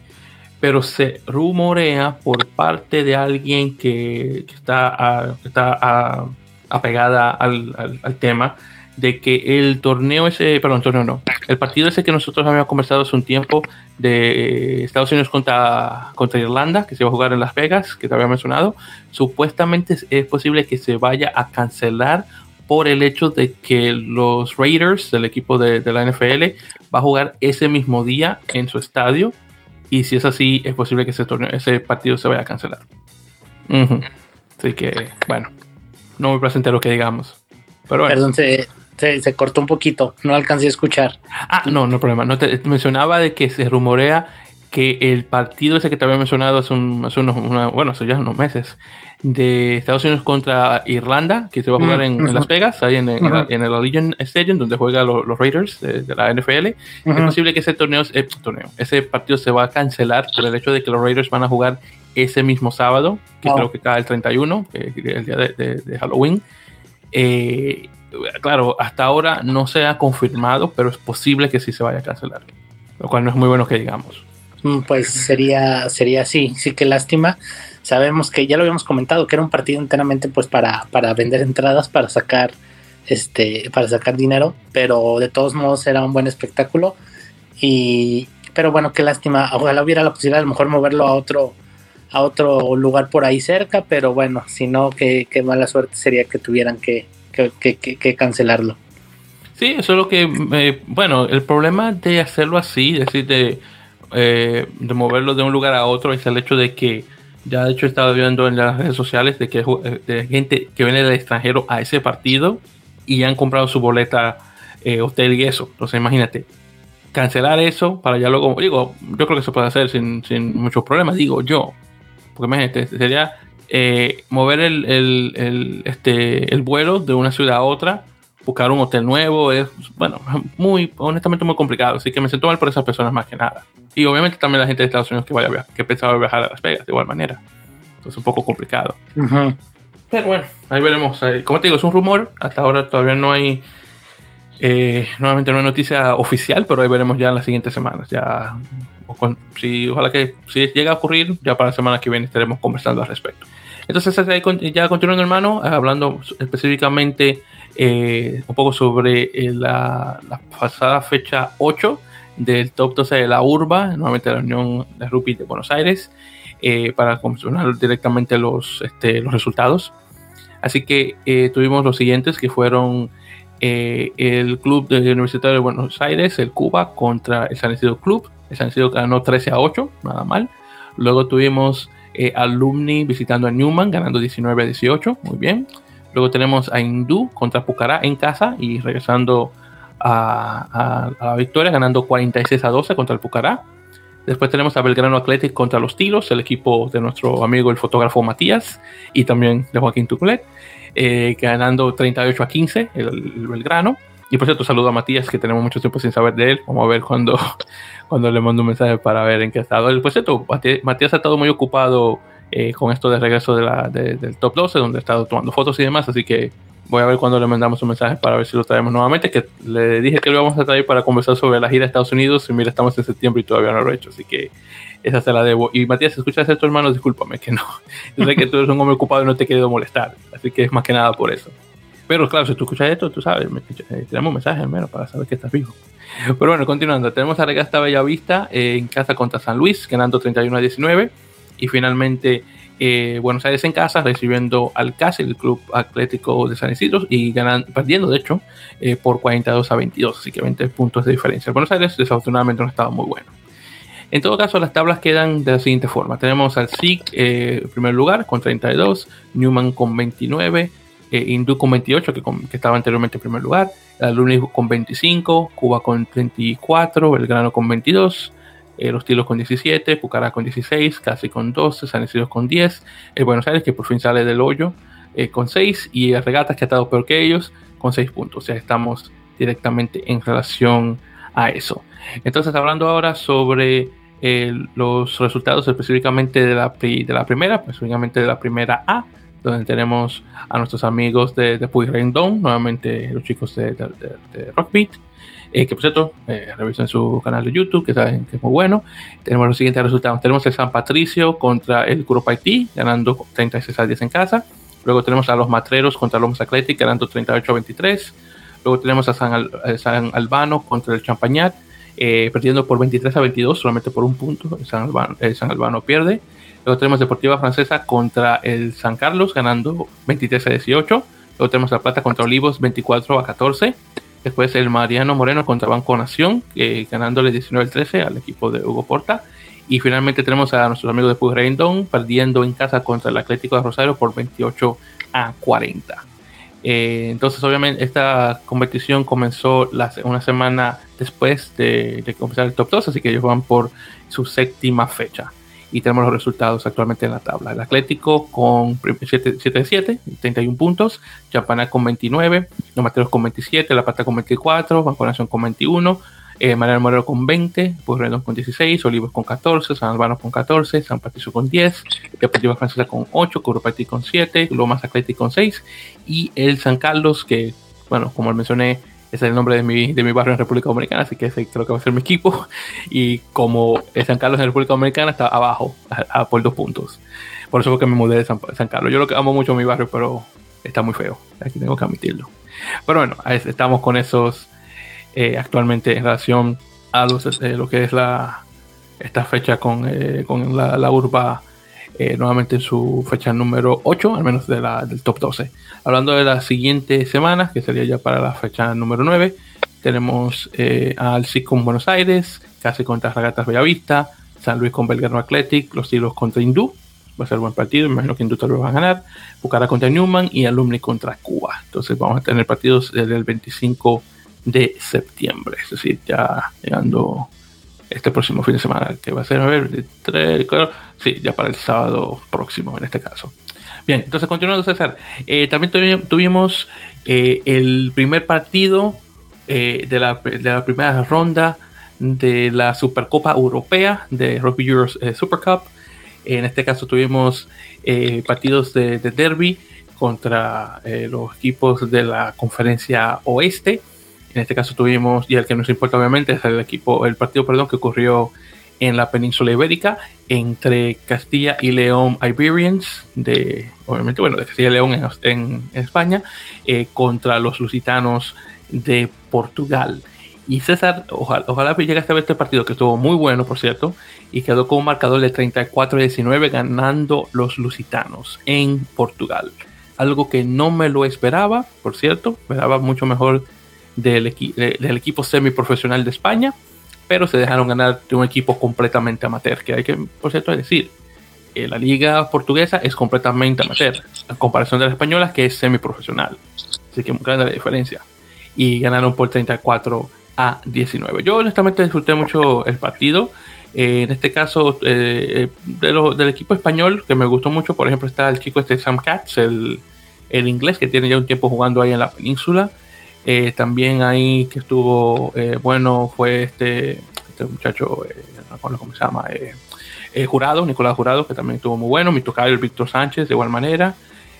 Pero se rumorea por parte de alguien que, está, está apegada al, al tema de que el torneo ese, perdón, torneo no, el partido ese que nosotros habíamos conversado hace un tiempo de Estados Unidos contra, contra Irlanda, que se va a jugar en Las Vegas, que te había mencionado, supuestamente es posible que se vaya a cancelar por el hecho de que los Raiders del equipo de, la NFL va a jugar ese mismo día en su estadio y si es así es posible que ese torneo, ese partido se vaya a cancelar. Así que bueno, no me presente lo que digamos. Pero. Perdón, se, cortó un poquito, no alcancé a escuchar. Ah, no, no problema. No te, mencionaba de que se rumorea que el partido ese que te había mencionado hace, unos, bueno, hace ya unos meses, de Estados Unidos contra Irlanda, que se va a jugar en, Las Vegas, ahí en, en, el Allegiant Stadium, donde juegan los, Raiders de, la NFL. Es posible que ese torneo, eh, torneo, ese partido se va a cancelar por el hecho de que los Raiders van a jugar ese mismo sábado, que creo que cae el 31, que es el día de, de Halloween. Eh, claro, hasta ahora no se ha confirmado, pero es posible que sí se vaya a cancelar, lo cual no es muy bueno que digamos. Mm, pues sería, sería así, sí que lástima. Sabemos que ya lo habíamos comentado, que era un partido enteramente pues para, para vender entradas, para sacar este, para sacar dinero, pero de todos modos era un buen espectáculo. Y, pero bueno, qué lástima. Ojalá hubiera la posibilidad de a lo mejor moverlo a otro, a otro lugar por ahí cerca, pero bueno, si no, qué, qué mala suerte sería que tuvieran que, que, cancelarlo. Sí, eso es lo que, eh, bueno, el problema de hacerlo así, es decir, de, eh, de moverlo de un lugar a otro, es el hecho de que ya de hecho he estado viendo en las redes sociales de que de gente que viene del extranjero a ese partido y han comprado su boleta eh, hotel y eso. Entonces imagínate, cancelar eso para ya luego, digo, yo creo que se puede hacer sin, sin muchos problemas, digo yo. Porque imagínate, sería eh, mover el, el, este, el vuelo de una ciudad a otra, buscar un hotel nuevo, es, bueno, muy, honestamente muy complicado. Así que me siento mal por esas personas más que nada. Y obviamente también la gente de Estados Unidos que vaya a viajar, que pensaba viajar a Las Vegas de igual manera. Entonces un poco complicado. Pero bueno, ahí veremos. Como te digo, es un rumor. Hasta ahora todavía no hay. Eh, nuevamente no hay noticia oficial, pero ahí veremos ya en las siguientes semanas. Ya, si, ojalá que si llega a ocurrir, ya para la semana que viene estaremos conversando al respecto. Entonces, ya continuando, hermano, hablando específicamente eh, un poco sobre eh, la, la, pasada fecha 8 del top 12 de la urba, nuevamente la Unión de Rugby de Buenos Aires, eh, para confirmar directamente los, este, los resultados. Así que eh, tuvimos los siguientes que fueron eh, el Club de Universitario de Buenos Aires, el Cuba, contra el San Isidro Club. El San Isidro ganó 13 a 8, nada mal. Luego tuvimos Alumni visitando a Newman, ganando 19 a 18, muy bien. Luego tenemos a Hindú contra Pucará en casa y regresando a, la victoria, ganando 46 a 12 contra el Pucará. Después tenemos a Belgrano Athletic contra los Tiros, el equipo de nuestro amigo el fotógrafo Matías y también de Joaquín Tuclet, eh, ganando 38 a 15 el, Belgrano. Y por cierto, saludo a Matías, que tenemos mucho tiempo sin saber de él. Vamos a ver cuando, cuando le mando un mensaje para ver en qué estado. Por cierto, Matías ha estado muy ocupado eh, con esto de regreso de la, del top 12, donde ha estado tomando fotos y demás. Así que Voy a ver cuando le mandamos un mensaje para ver si lo traemos nuevamente. Que le dije que lo íbamos a traer para conversar sobre la gira de Estados Unidos. Y mira, estamos en septiembre y todavía no lo he hecho. Así que esa se la debo. Y Matías, si escuchas esto, hermano, discúlpame que no. Yo sé que tú eres un hombre ocupado y no te he querido molestar. Así que es más que nada por eso. Pero claro, si tú escuchas esto, tú sabes, me, eh, tenemos un mensaje al menos para saber que estás vivo. Pero bueno, continuando, tenemos a Regasta Bellavista eh, en casa contra San Luis, ganando 31 a 19. Y finalmente eh, Buenos Aires en casa, recibiendo al CAS, el Club Atlético de San Isidro, y ganando, perdiendo de hecho eh, por 42 a 22, así que 20 puntos de diferencia. Buenos Aires desafortunadamente no estaba muy bueno. En todo caso, las tablas quedan de la siguiente forma. Tenemos al SIC eh, en primer lugar con 32, Newman con 29, Hindú con 28, que, estaba anteriormente en primer lugar, Alumni con 25, Cuba con 34, Belgrano con 22, eh, los Tilos con 17, Pucará con 16, Casi con 12, San Isidro con 10, el Buenos Aires que por fin sale del hoyo eh, con 6 y Regatas que ha estado peor que ellos con 6 puntos. O sea, estamos directamente en relación a eso. Entonces, hablando ahora sobre eh, los resultados específicamente de la, de la primera, pues específicamente de la primera A, donde tenemos a nuestros amigos de, de Puy nuevamente los chicos de, de, de Rockbeat, eh, que por cierto, eh, revisen su canal de YouTube, que saben que es muy bueno. Tenemos los siguientes resultados. Tenemos el San Patricio contra el Grupo Haití, ganando 36 a 10 en casa. Luego tenemos a los Matreros contra los Athletic, ganando 38 a 23. Luego tenemos a San, San Albano contra el Champañat, eh, perdiendo por 23 a 22, solamente por un punto. San Albano, San Albano pierde. Luego tenemos Deportiva Francesa contra el San Carlos, ganando 23 a 18. Luego tenemos La Plata contra Olivos, 24 a 14. Después el Mariano Moreno contra Banco Nación, eh, ganándole 19-13 al equipo de Hugo Porta. Y finalmente tenemos a nuestros amigos de Pueyrredón perdiendo en casa contra el Atlético de Rosario por 28 a 40. Eh, entonces, obviamente, esta competición comenzó una semana después de, de, comenzar el top 2, así que ellos van por su séptima fecha y tenemos los resultados actualmente en la tabla. El Atlético con 7-7, 31 puntos, Champaná con 29, Los Materos con 27, La Pata con 24, Banco Nación con 21, eh, Mariano Moreno con 20, Pues Redón con 16, Olivos con 14, San Albano con 14, San Patricio con 10, Deportiva Francesa con 8, Curupati con 7, Lomas Atlético con 6 y el San Carlos que, bueno, como mencioné, es el nombre de mi, de mi barrio en República Dominicana, así que ese creo que va a ser mi equipo. Y como San Carlos en República Dominicana está abajo, a, por dos puntos. Por eso fue que me mudé de San, Carlos. Yo lo que amo mucho mi barrio, pero está muy feo. Aquí tengo que admitirlo. Pero bueno, estamos con esos eh, actualmente en relación a eh, lo que es la esta fecha con, eh, con la, urba nuevamente en su fecha número 8, al menos de la, del top 12. Hablando de las siguientes semanas, que sería ya para la fecha número 9, tenemos eh, al SIC con Buenos Aires, casi contra Ragatas Bellavista, San Luis con Belgrano Athletic, los Tigres contra Hindú, va a ser buen partido, imagino que Hindú tal vez va a ganar, Bucara contra Newman y Alumni contra Cuba. Entonces vamos a tener partidos desde el 25 de septiembre, es decir, ya llegando este próximo fin de semana, que va a ser, a ver, tres, sí, ya para el sábado próximo en este caso. Bien, entonces continuando César, eh, también tuvimos eh, el primer partido eh, de, la, de, la, primera ronda de la Supercopa Europea de Rugby Euro Super Cup. En este caso tuvimos partidos de, de, derby contra los equipos de la conferencia oeste. En este caso tuvimos, y el que nos importa obviamente es el equipo, el partido perdón, que ocurrió en la península ibérica entre Castilla y León Iberians, de, obviamente, bueno, de Castilla y León en, España, eh, contra los lusitanos de Portugal. Y César, ojalá, ojalá llegaste a ver este partido, que estuvo muy bueno, por cierto, y quedó con un marcador de 34-19 ganando los lusitanos en Portugal. Algo que no me lo esperaba, por cierto, esperaba mucho mejor del, del equipo semiprofesional de España, pero se dejaron ganar de un equipo completamente amateur, que hay que, por cierto, decir, eh, la liga portuguesa es completamente amateur, a comparación de la española, que es semiprofesional. Así que muy grande la diferencia. Y ganaron por 34 a 19. Yo honestamente disfruté mucho el partido. Eh, en este caso, eh, del equipo español, que me gustó mucho, por ejemplo, está el chico este Sam Katz, el, el inglés, que tiene ya un tiempo jugando ahí en la península. Eh, también ahí que estuvo eh, bueno fue este, este muchacho, eh, no recuerdo cómo se llama, Jurado, Nicolás Jurado, que también estuvo muy bueno. Mi tocayo, Víctor Sánchez, de igual manera.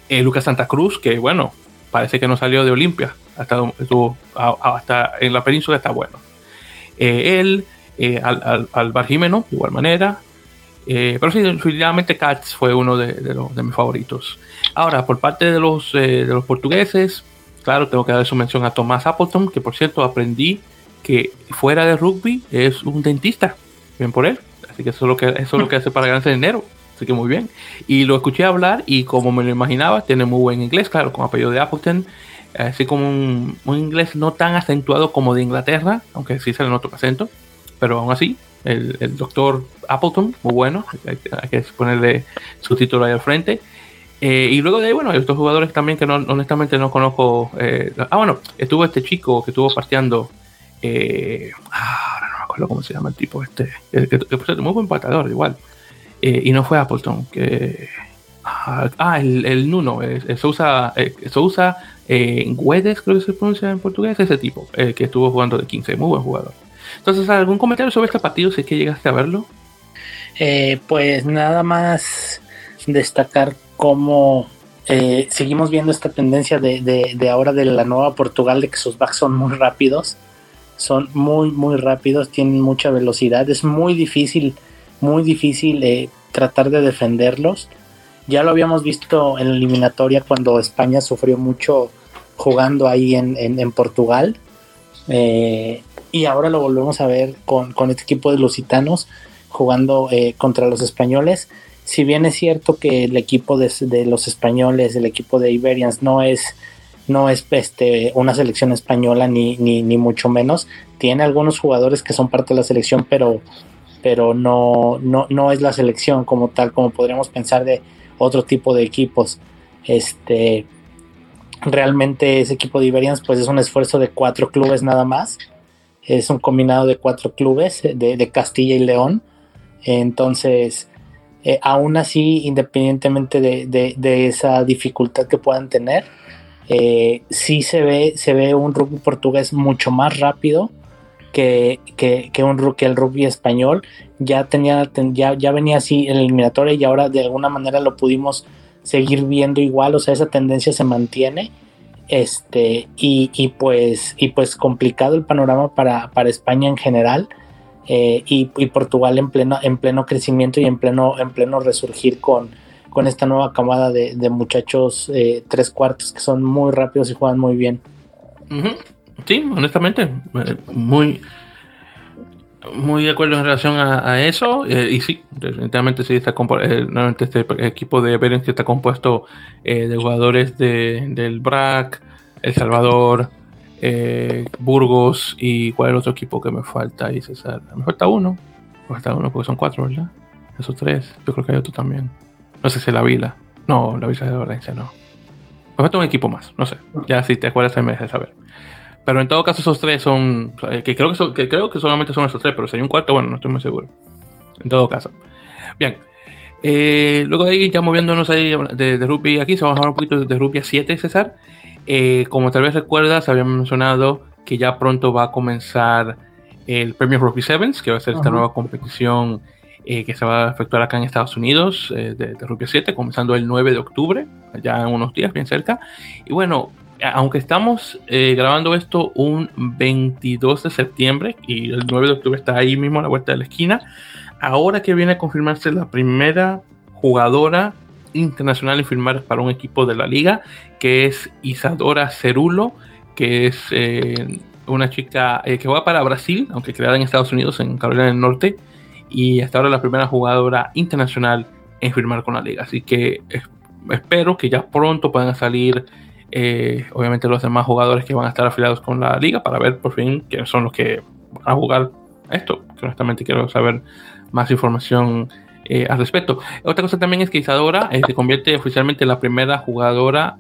Lucas Santa Cruz, que bueno, parece que no salió de Olimpia, hasta, estuvo, hasta en la península está bueno. él, al, al, Jimeno, de igual manera. pero sí, definitivamente Katz fue uno de, de, mis favoritos. Ahora, por parte de los, de los portugueses, claro, tengo que dar su mención a Tomás Appleton, que por cierto aprendí que fuera de rugby es un dentista. Bien por él. Así que eso es lo que, eso es lo que hace para ganarse dinero. Así que muy bien. Y lo escuché hablar y como me lo imaginaba, tiene muy buen inglés, claro, con apellido de Appleton. Así como un, inglés no tan acentuado como de Inglaterra, aunque sí se le nota acento. Pero aún así, el, doctor Appleton, muy bueno. Hay, hay que ponerle su título ahí al frente. Eh, y luego de ahí, bueno, hay otros jugadores también que no, honestamente no conozco. Eh, ah, bueno, estuvo este chico que estuvo parteando. Eh, ah, ahora no me acuerdo cómo se llama el tipo este. Que, muy buen patador, igual. y no fue Appleton. Que, ah, ah el, el, Nuno. se usa, se usa Guedes, creo que se pronuncia en portugués. Ese tipo que estuvo jugando de 15. Muy buen jugador. Entonces, ¿algún comentario sobre este partido? Si es que llegaste a verlo. pues nada más destacar cómo eh, seguimos viendo esta tendencia de, ahora de la nueva Portugal, de que sus backs son muy rápidos, son muy, muy rápidos, tienen mucha velocidad, es muy difícil, muy difícil eh, tratar de defenderlos. Ya lo habíamos visto en la eliminatoria cuando España sufrió mucho jugando ahí en, en, Portugal. Eh, y ahora lo volvemos a ver con, con este equipo de lusitanos jugando contra los españoles si bien es cierto que el equipo de, los españoles, el equipo de Iberians no es no es este, una selección española ni, ni, mucho menos. Tiene algunos jugadores que son parte de la selección, pero, pero no, no, no es la selección como tal, como podríamos pensar de otro tipo de equipos. Este, realmente ese equipo de Iberians pues es un esfuerzo de cuatro clubes nada más. Es un combinado de cuatro clubes de, de Castilla y León. Entonces, eh, aún así, independientemente de, esa dificultad que puedan tener, eh, sí se ve, se ve un rugby portugués mucho más rápido que, un, que el rugby español. Ya, tenía, ya, ya venía así el eliminatorio y ahora de alguna manera lo pudimos seguir viendo igual, o sea, esa tendencia se mantiene. Este, y, y pues, y pues complicado el panorama para, para España en general. Eh, y, Portugal en pleno, en pleno crecimiento y en pleno, en pleno resurgir con, con esta nueva camada de, muchachos eh, tres cuartos que son muy rápidos y juegan muy bien. Sí, honestamente, eh, muy... muy de acuerdo en relación a, eso. Y sí, definitivamente sí está eh, este equipo de Beren que está compuesto de jugadores de, del BRAC, El Salvador, Burgos y cuál es el otro equipo que me falta ahí, César. Me falta uno. Me falta uno porque son cuatro, ¿verdad? Esos tres. Yo creo que hay otro también. No sé si es la Vila. No, la Vila de Valencia no. Me falta un equipo más, no sé. Ya si te acuerdas me dejas saber. Pero en todo caso esos tres son, que creo que, que creo que solamente son esos tres, pero si hay un cuarto, bueno, no estoy muy seguro. En todo caso. Bien. Eh, luego de ahí, ya moviéndonos ahí de, de aquí, se vamos a hablar un poquito de Rugby 7, César. Eh, como tal vez recuerdas, habíamos mencionado que ya pronto va a comenzar el Premio Rugby Sevens, que va a ser esta nueva competición eh, que se va a efectuar acá en Estados Unidos de, de, Rugby 7, comenzando el 9 de octubre, ya en unos días, bien cerca. Y bueno, aunque estamos eh, grabando esto un 22 de septiembre y el 9 de octubre está ahí mismo a la vuelta de la esquina, ahora que viene a confirmarse la primera jugadora internacional en firmar para un equipo de la liga, que es Isadora Cerulo, que es eh, una chica eh, que va para Brasil, aunque creada en Estados Unidos, en Carolina del Norte, y hasta ahora la primera jugadora internacional en firmar con la liga. Así que espero que ya pronto puedan salir eh, obviamente los demás jugadores que van a estar afiliados con la liga para ver por fin quiénes son los que van a jugar esto. Que honestamente quiero saber más información eh, al respecto. Otra cosa también es que Isadora eh, se convierte oficialmente en la primera jugadora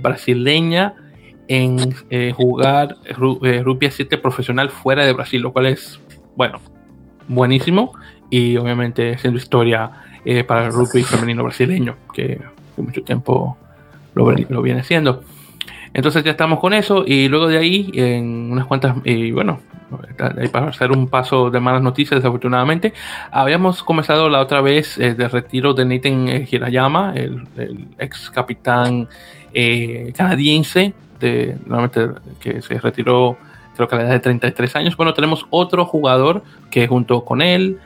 brasileña en jugar Rugby 7 profesional fuera de Brasil, lo cual es, bueno, buenísimo y obviamente siendo historia para el rugby femenino brasileño, que mucho tiempo lo, viene haciendo. Entonces ya estamos con eso y luego de ahí, en unas cuantas, y bueno, para hacer un paso de malas noticias, desafortunadamente, habíamos comenzado la otra vez el eh, retiro de Nathan eh, Hirayama, el, ex capitán eh, canadiense, de, que se retiró creo que a la edad de 33 años. Bueno, tenemos otro jugador que junto con él,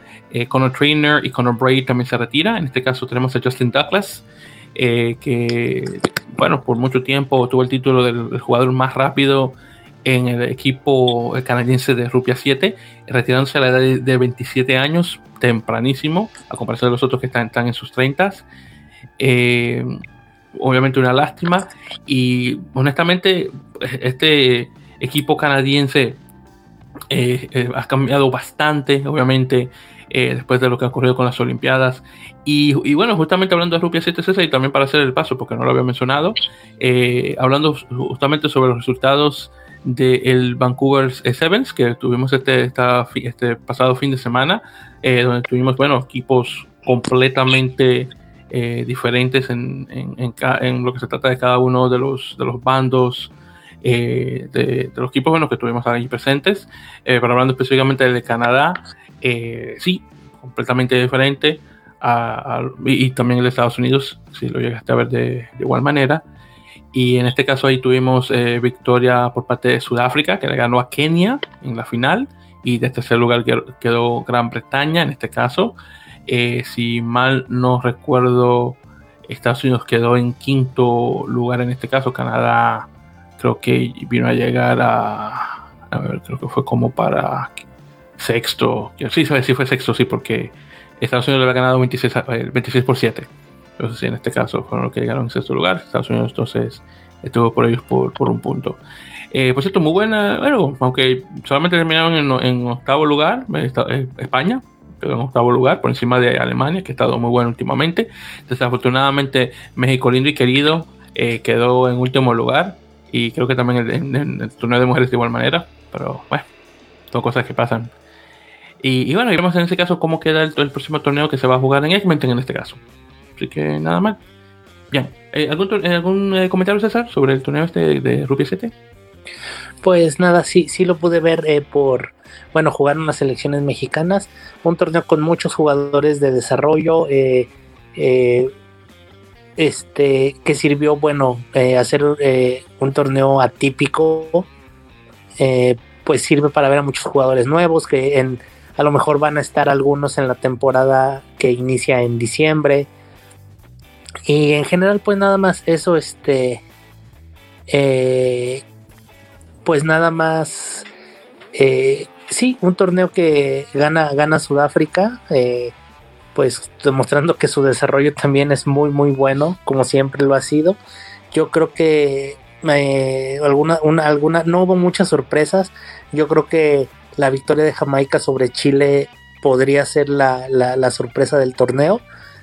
Conor Trainer y Conor Braid también se retira. En este caso tenemos a Justin Douglas, que bueno, por mucho tiempo tuvo el título del, jugador más rápido en el equipo canadiense de Rupia 7, retirándose a la edad de, 27 años, tempranísimo, a comparación de los otros que están, en sus 30. Eh, obviamente una lástima y honestamente este equipo canadiense eh, eh, ha cambiado bastante, obviamente eh, después de lo que ha ocurrido con las Olimpiadas. Y, bueno, justamente hablando de Rupia 7 y también para hacer el paso, porque no lo había mencionado, eh, hablando justamente sobre los resultados del Vancouver Sevens, que tuvimos este, este pasado fin de semana, eh, donde tuvimos, bueno, equipos completamente diferentes en, en, lo que se trata de cada uno de los, de los bandos. de, de, los equipos bueno, que tuvimos ahí presentes, pero hablando específicamente de Canadá, eh, sí, completamente diferente. Y, también en Estados Unidos, si lo llegaste a ver de, igual manera. Y en este caso ahí tuvimos eh, victoria por parte de Sudáfrica, que le ganó a Kenia en la final. Y de tercer lugar quedó Gran Bretaña en este caso. Eh, si mal no recuerdo, Estados Unidos quedó en quinto lugar en este caso. Canadá creo que vino a llegar a... A ver, creo que fue como para sexto. Sí, sí fue sexto, sí, porque Estados Unidos le había ganado 26, 26 por 7. Entonces, en este caso fueron los que llegaron en sexto lugar. Estados Unidos entonces estuvo por ellos por, por un punto. Eh, por cierto, muy buena, bueno, aunque solamente terminaron en, en octavo lugar, eh, eh, España quedó en octavo lugar por encima de Alemania, que ha estado muy bueno últimamente. Desafortunadamente, México lindo y querido quedó en último lugar y creo que también en, en el torneo de mujeres de igual manera, pero bueno, son cosas que pasan y, bueno, veremos en ese caso cómo queda el, próximo torneo que se va a jugar en Edmonton en este caso. Así que nada mal. Bien, eh, ¿algún, eh, algún eh, comentario, César, sobre el torneo este de Rupia 7? Pues nada, sí, sí lo pude ver por, bueno, jugar en las selecciones mexicanas. Un torneo con muchos jugadores de desarrollo. este que sirvió, bueno, hacer un torneo atípico. pues sirve para ver a muchos jugadores nuevos que en a lo mejor van a estar algunos en la temporada que inicia en diciembre. Y en general, pues nada más eso, este, eh, pues nada más eh, sí, un torneo que gana, gana Sudáfrica, eh, pues demostrando que su desarrollo también es muy, muy bueno, como siempre lo ha sido. Yo creo que alguna, una, alguna, no hubo muchas sorpresas. Yo creo que la victoria de Jamaica sobre Chile podría ser la, la, sorpresa del torneo.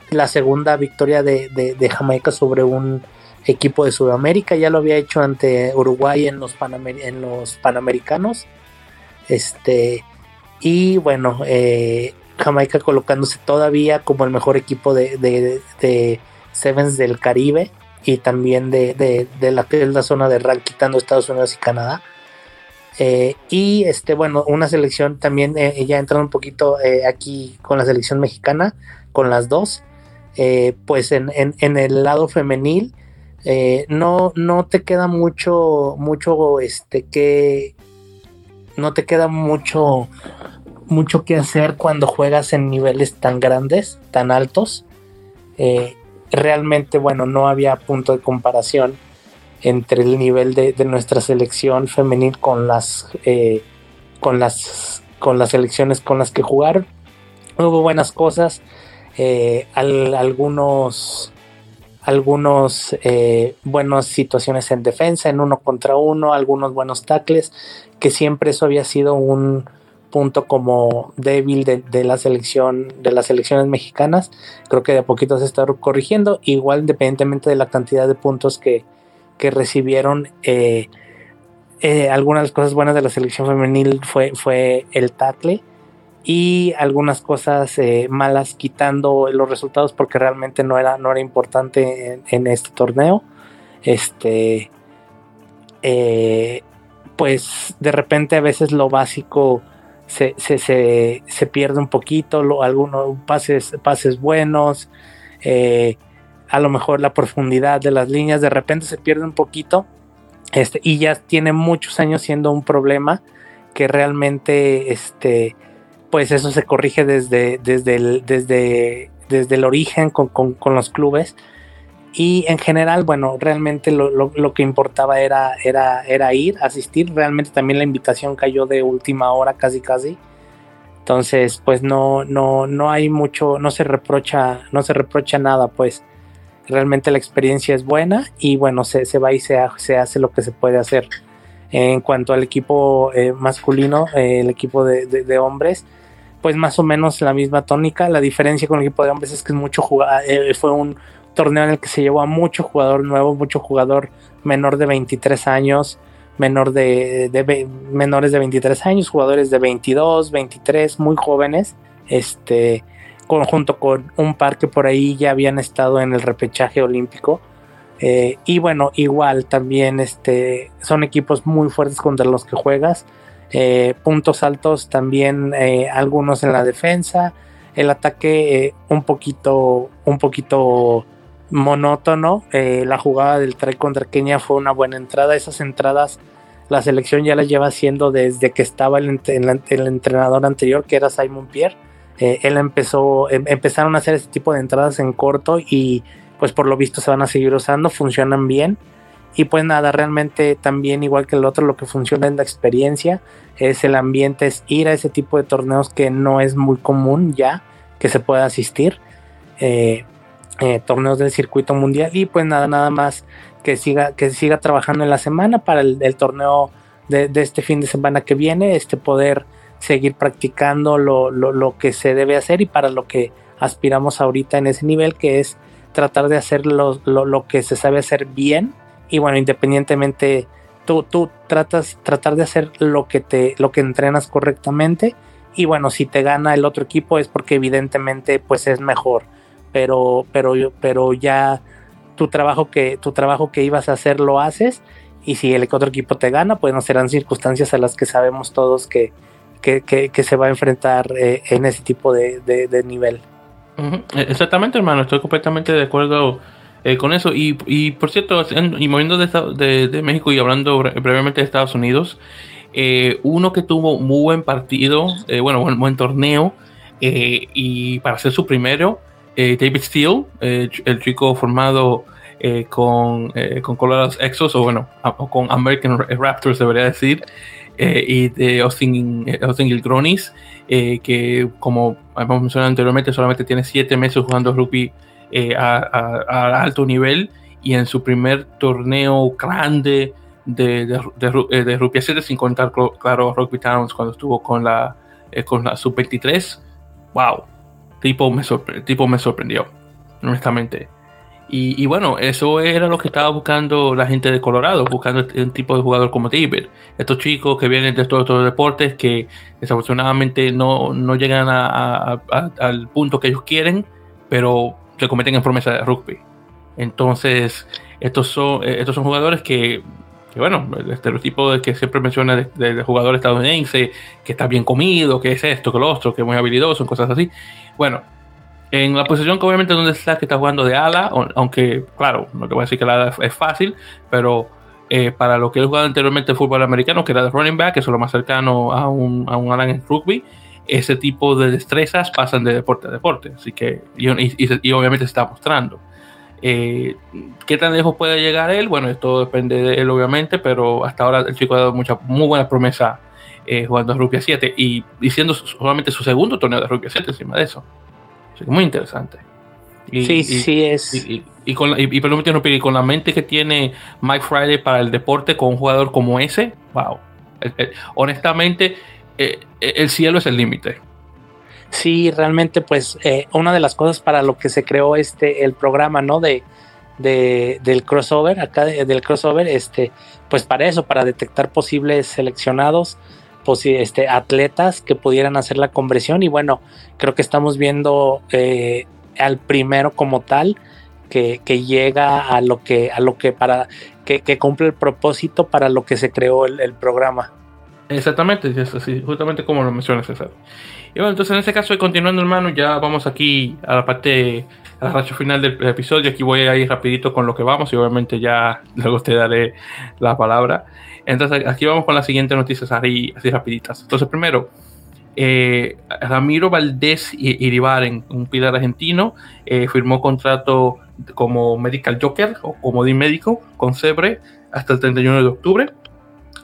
La segunda victoria de, de, Jamaica sobre un equipo de Sudamérica, ya lo había hecho ante Uruguay en los, en los Panamericanos. Este, y bueno, eh, Jamaica colocándose todavía como el mejor equipo de, de, Sevens del Caribe y también de, de, la, la zona de rank quitando Estados Unidos y Canadá. Eh, y este, bueno, una selección también, eh, ya entrando un poquito aquí con la selección mexicana, con las dos, pues en, en, el lado femenil, no, no te queda mucho, mucho, este, que, no te queda mucho, mucho que hacer cuando juegas en niveles tan grandes, tan altos. Eh, realmente, bueno, no había punto de comparación entre el nivel de, nuestra selección femenil con las, eh, con las con las selecciones con las que jugar. Hubo buenas cosas, eh, algunos algunos buenas situaciones en defensa, en uno contra uno, algunos buenos tackles, que siempre eso había sido un punto como débil de, la selección de las selecciones mexicanas. Creo que de a poquito se está corrigiendo. Igual independientemente de la cantidad de puntos que, recibieron eh, eh, algunas cosas buenas de la selección femenil fue, fue el tackle y algunas cosas eh, malas quitando los resultados porque realmente no era, no era importante en, en este torneo. Este pues de repente a veces lo básico se, se, pierde un poquito, algunos pases, pases buenos, eh, a lo mejor la profundidad de las líneas de repente se pierde un poquito este, y ya tiene muchos años siendo un problema que realmente este, pues eso se corrige desde, desde, el, desde, desde el origen con, con los clubes y en general, bueno, realmente lo, que importaba era, era, era ir, asistir. Realmente también la invitación cayó de última hora, casi casi. Entonces, pues no, no, no hay mucho, no se reprocha, no se reprocha nada, pues realmente la experiencia es buena y bueno, se, se va y se, se hace lo que se puede hacer. En cuanto al equipo eh, masculino, eh, el equipo de, hombres, pues más o menos la misma tónica. La diferencia con el equipo de hombres es que es mucho jugar, eh, fue un, torneo en el que se llevó a mucho jugador nuevo, mucho jugador menor de 23 años, menor de, menores de 23 años, jugadores de 22, 23, muy jóvenes, este, junto con un par que por ahí ya habían estado en el repechaje olímpico. Eh, y bueno, igual también este, son equipos muy fuertes contra los que juegas. Eh, puntos altos también, eh, algunos en la defensa. El ataque un poquito, un poquito monótono. Eh, la jugada del try contra Kenia fue una buena entrada. Esas entradas la selección ya las lleva haciendo desde que estaba el, entrenador anterior, que era Simon Pierre. Eh, él empezó, em, empezaron a hacer este tipo de entradas en corto y pues por lo visto se van a seguir usando, funcionan bien. Y pues nada, realmente también igual que el otro, lo que funciona es la experiencia, es el ambiente, es ir a ese tipo de torneos que no es muy común ya que se pueda asistir. Eh, eh, torneos del circuito mundial y pues nada, nada más que siga, que siga trabajando en la semana para el, torneo de, este fin de semana que viene, este poder seguir practicando lo, lo, que se debe hacer y para lo que aspiramos ahorita en ese nivel que es tratar de hacer lo, lo, que se sabe hacer bien. Y bueno independientemente tú, tú tratas tratar de hacer lo que te lo que entrenas correctamente. Y bueno si te gana el otro equipo es porque evidentemente pues es mejor pero, pero, pero ya tu trabajo que, tu trabajo que ibas a hacer lo haces y si el otro equipo te gana, pues no serán circunstancias a las que sabemos todos que, que, se va a enfrentar eh, en ese tipo de, nivel. Exactamente, hermano, estoy completamente de acuerdo eh, con eso. Y, y, por cierto, y moviendo de, de, México y hablando brevemente de Estados Unidos, eh, uno que tuvo muy buen partido, bueno, buen, buen torneo, y para ser su primero, eh, David Steele, eh, el chico formado con, con Colorado Exos, o bueno, con American Raptors debería decir, y de Austin, Austin Gilgronis, que como hemos mencionado anteriormente, solamente tiene siete meses jugando rugby a, alto nivel y en su primer torneo grande de, de, de, de Rugby 7 sin contar, claro, Rugby Towns cuando estuvo con la, con la Sub-23. ¡Wow! Tipo me, tipo me sorprendió, honestamente. Y, y, bueno, eso era lo que estaba buscando la gente de Colorado, buscando un tipo de jugador como David. Estos chicos que vienen de los deportes que desafortunadamente no, no llegan a, a, al punto que ellos quieren, pero se cometen en promesa de rugby. Entonces, estos son, estos son jugadores que, que bueno, el estereotipo de que siempre menciona de, de, jugador estadounidense, que está bien comido, que es esto, que lo otro, que es muy habilidoso, cosas así. Bueno, en la posición que obviamente donde está que está jugando de ala, aunque claro, no te voy a decir que la ala es fácil, pero eh, para lo que él jugado anteriormente el fútbol americano, que era de running back, eso es lo más cercano a un, a ala en rugby, ese tipo de destrezas pasan de deporte a deporte, así que y, obviamente se está mostrando. Eh, ¿Qué tan lejos puede llegar él? Bueno, esto depende de él obviamente, pero hasta ahora el chico ha dado mucha, muy buena promesa eh, jugando a Rugby 7 y, siendo solamente su segundo torneo de Rugby 7 encima de eso muy interesante. Y, sí, y, sí es. Y, y con, y, con la mente que tiene Mike Friday para el deporte con un jugador como ese, wow. Honestamente, eh, el cielo es el límite. Sí, realmente, pues, eh, una de las cosas para lo que se creó este el programa, ¿no? De, de del crossover, acá de, del crossover, este, pues para eso, para detectar posibles seleccionados este, atletas que pudieran hacer la conversión y bueno, creo que estamos viendo eh, al primero como tal que, que, llega a lo que, a lo que para, que, que cumple el propósito para lo que se creó el, el programa. Exactamente, es así, justamente como lo mencionas César. Y bueno, entonces en este caso, continuando hermano, ya vamos aquí a la parte, a la racha final del episodio. Aquí voy a ir rapidito con lo que vamos y obviamente ya luego te daré la palabra. Entonces, aquí vamos con las siguientes noticias así, así rapiditas. Entonces, primero, eh, Ramiro Valdés Iribaren, un pilar argentino, eh, firmó contrato como Medical Joker o como de médico con Cebre hasta el 31 de octubre.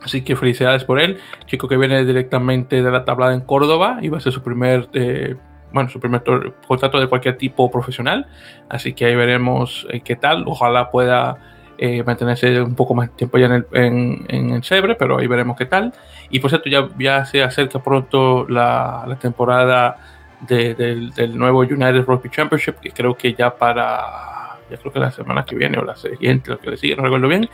Así que felicidades por él. Chico que viene directamente de la tablada en Córdoba y va a ser su primer, eh, bueno, su primer contrato de cualquier tipo profesional. Así que ahí veremos eh, qué tal. Ojalá pueda eh, mantenerse un poco más tiempo ya en el, en, en el Cebre, pero ahí veremos qué tal. Y por cierto, ya, ya se acerca pronto la, la temporada de, del, del, nuevo United Rugby Championship, que creo que ya para, ya creo que la semana que viene o la siguiente, lo que le sigue, no recuerdo bien.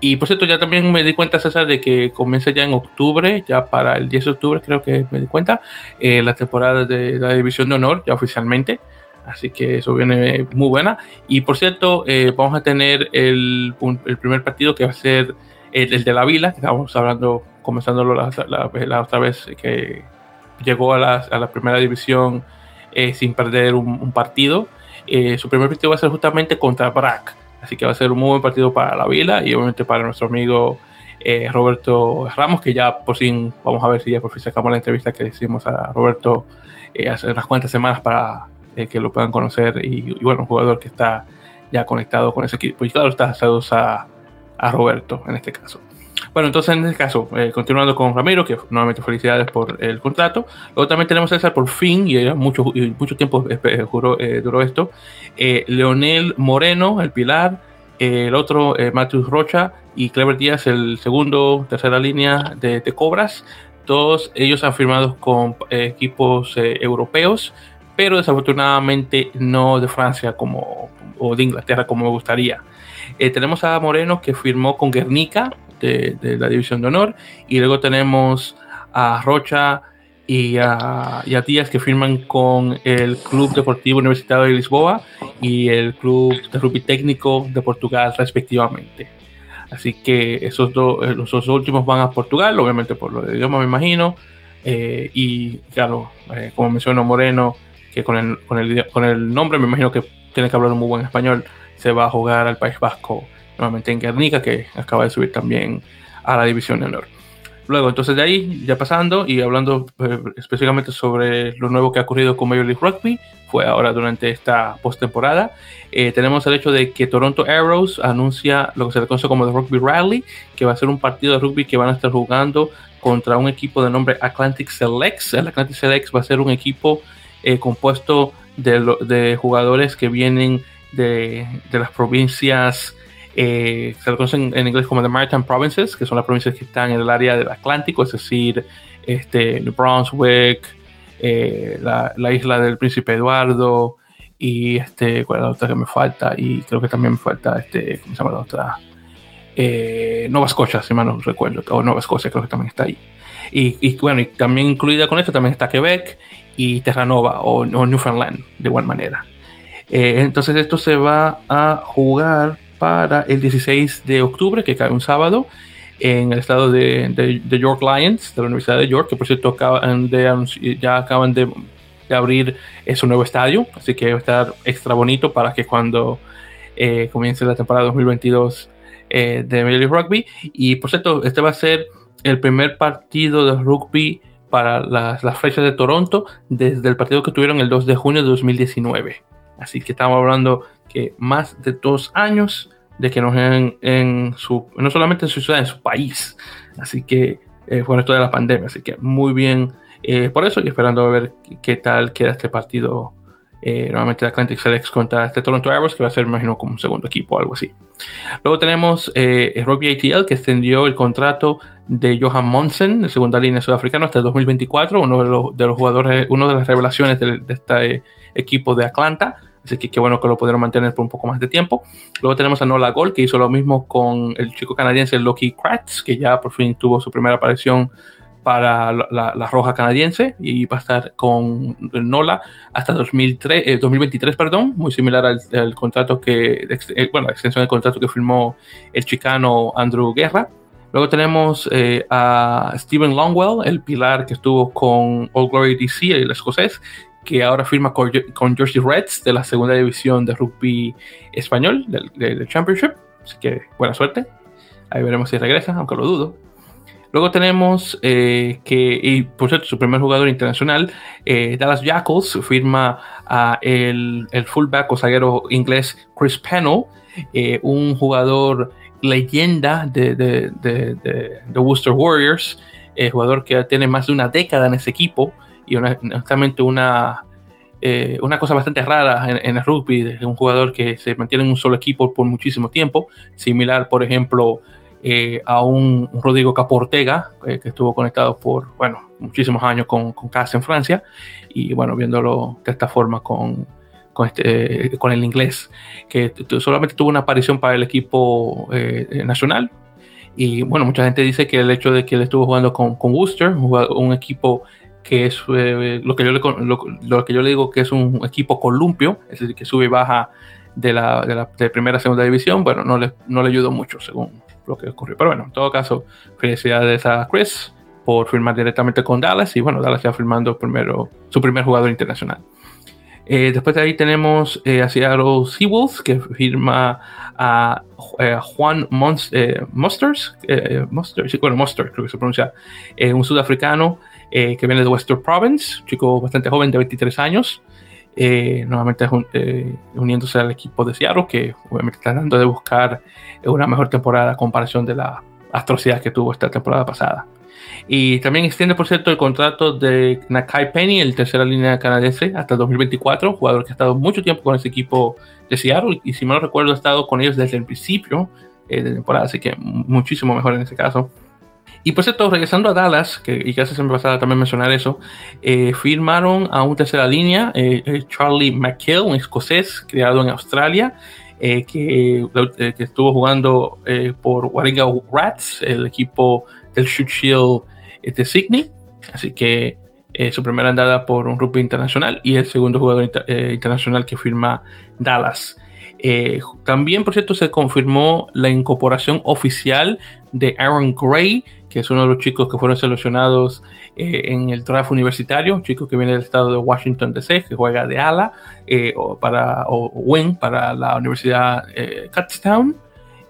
Y por cierto, ya también me di cuenta, César, de que comienza ya en octubre, ya para el 10 de octubre creo que me di cuenta, eh, la temporada de la División de Honor, ya oficialmente. Así que eso viene muy buena. Y por cierto, eh, vamos a tener el, un, el, primer partido que va a ser el, el de la Vila, que estábamos hablando, comenzándolo la, la, la, otra vez que llegó a la, a la primera división eh, sin perder un, un partido. Eh, su primer partido va a ser justamente contra Brack. Así que va a ser un muy buen partido para la Vila y obviamente para nuestro amigo eh, Roberto Ramos, que ya por fin, vamos a ver si ya por fin sacamos la entrevista que hicimos a Roberto eh, hace unas cuantas semanas para eh, que lo puedan conocer. Y, y, bueno, un jugador que está ya conectado con ese equipo. Y claro, está saludos a, a Roberto en este caso. Bueno, entonces en este caso, eh, continuando con Ramiro, que nuevamente felicidades por el contrato. Luego también tenemos a César por fin, y mucho, y mucho tiempo eh, juró, eh, duró esto, eh, Leonel Moreno, el pilar, el otro, Matthew Rocha y Clever Díaz, el segundo, tercera línea de, de Cobras. Todos ellos han firmado con equipos europeos, pero desafortunadamente no de Francia como, o de Inglaterra como me gustaría. tenemos a Moreno que firmó con Guernica, de, la División de Honor. Y luego tenemos a Rocha y a, y Díaz que firman con el Club Deportivo Universitario de Lisboa y el Club de Rugby Técnico de Portugal, respectivamente. Así que esos, dos los dos últimos van a Portugal, obviamente por lo de idioma, me imagino. Eh, y claro, eh, como mencionó Moreno, que con el, con, el, con el nombre me imagino que tiene que hablar un muy buen español, se va a jugar al País Vasco nuevamente en Guernica, que acaba de subir también a la División de Honor. Luego, entonces de ahí, ya pasando y hablando eh, específicamente sobre lo nuevo que ha ocurrido con Major League Rugby, fue ahora durante esta postemporada, eh, tenemos el hecho de que Toronto Arrows anuncia lo que se le conoce como el Rugby Rally, que va a ser un partido de rugby que van a estar jugando contra un equipo de nombre Atlantic Selects. El Atlantic Selects va a ser un equipo eh, compuesto de, jugadores que vienen de, las provincias eh, se lo conocen en inglés como the Maritime Provinces, que son las provincias que están en el área del Atlántico, es decir, este, New Brunswick, eh, la, isla del Príncipe Eduardo y este, ¿cuál es la otra que me falta? Y creo que también me falta, este, ¿cómo se llama la otra? Eh, Nueva Escocia, si mal no recuerdo, o Nueva Escocia creo que también está ahí. Y, bueno, y también incluida con esto también está Quebec y Terranova o, Newfoundland, de igual manera. entonces esto se va a jugar para el 16 de octubre, que cae un sábado, en el estado de, York Lions, de la Universidad de York, que por cierto acaban de, ya acaban de, abrir su nuevo estadio, así que va a estar extra bonito para que cuando eh, comience la temporada 2022 eh, de Major Rugby. Y por cierto, este va a ser el primer partido de rugby para las, las fechas de Toronto desde el partido que tuvieron el 2 de junio de 2019. Así que estamos hablando que más de dos años de que nos en, en su, no solamente en su ciudad, en su país. Así que eh, fue esto de la pandemia. Así que muy bien eh, por eso y esperando a ver qué tal queda este partido eh, nuevamente Atlantic Selects contra este Toronto Arrows, que va a ser, imagino, como un segundo equipo o algo así. Luego tenemos eh, Rugby ATL, que extendió el contrato de Johan Monsen, de segunda línea sudafricano, hasta el 2024, uno de los, de los jugadores, uno de las revelaciones de, este equipo de Atlanta. Así que qué bueno que lo pudieron mantener por un poco más de tiempo. Luego tenemos a Nola Gol, que hizo lo mismo con el chico canadiense Loki Kratz, que ya por fin tuvo su primera aparición para la, Roja canadiense y va a estar con Nola hasta 2003, 2023, eh, perdón, muy similar al, contrato que, eh, bueno, la extensión del contrato que firmó el chicano Andrew Guerra. Luego tenemos eh, a Stephen Longwell, el pilar que estuvo con All Glory DC, el escocés, que ahora firma con, con Jersey Reds de la segunda división de rugby español, del, Championship. Así que buena suerte. Ahí veremos si regresa, aunque lo dudo. Luego tenemos eh, que, y por cierto, su primer jugador internacional, eh, Dallas Jackals, firma a el, el, fullback o zaguero inglés Chris Pennell, un jugador leyenda de, de, de, de Worcester Warriors, jugador que tiene más de una década en ese equipo y honestamente una, eh, una cosa bastante rara en, el rugby, de un jugador que se mantiene en un solo equipo por muchísimo tiempo, similar, por ejemplo, eh, a un, Rodrigo Caportega, eh, que estuvo conectado por, bueno, muchísimos años con, con en Francia, y bueno, viéndolo de esta forma con, con, este, con el inglés, que solamente tuvo una aparición para el equipo nacional, y bueno, mucha gente dice que el hecho de que él estuvo jugando con, con Worcester, un equipo que es eh, lo, que yo le, lo, que yo le digo que es un equipo columpio, es decir, que sube y baja de la, de la de primera a segunda división, bueno, no le, no le ayudó mucho según lo que ocurrió. Pero bueno, en todo caso, felicidades a Chris por firmar directamente con Dallas y bueno, Dallas ya firmando primero su primer jugador internacional. Eh, después de ahí tenemos eh, a Seattle Seawolves que firma a, eh, Juan Monsters, Monsters, bueno, Monsters creo que se pronuncia, un sudafricano eh, que viene de Western Province, chico bastante joven de 23 años, eh, nuevamente eh, uniéndose al equipo de Seattle, que obviamente está tratando de buscar una mejor temporada a comparación de la atrocidad que tuvo esta temporada pasada. Y también extiende, por cierto, el contrato de Nakai Penny, el tercera línea canadiense, hasta 2024, jugador que ha estado mucho tiempo con ese equipo de Seattle y si mal no recuerdo ha estado con ellos desde el principio de temporada, así que muchísimo mejor en ese caso. Y por cierto, regresando a Dallas, que, y casi se me pasaba también mencionar eso, eh, firmaron a un tercera línea, eh, eh, Charlie McKill, un escocés criado en Australia, que, que, estuvo jugando por Warringah Rats, el equipo del Shoot Shield de Sydney. Así que su primera andada por un rugby internacional y el segundo jugador internacional que firma Dallas. también, por cierto, se confirmó la incorporación oficial de Aaron Gray que es uno de los chicos que fueron seleccionados eh, en el draft universitario, un chico que viene del estado de Washington DC, que juega de ala eh, o, para, o wing para la Universidad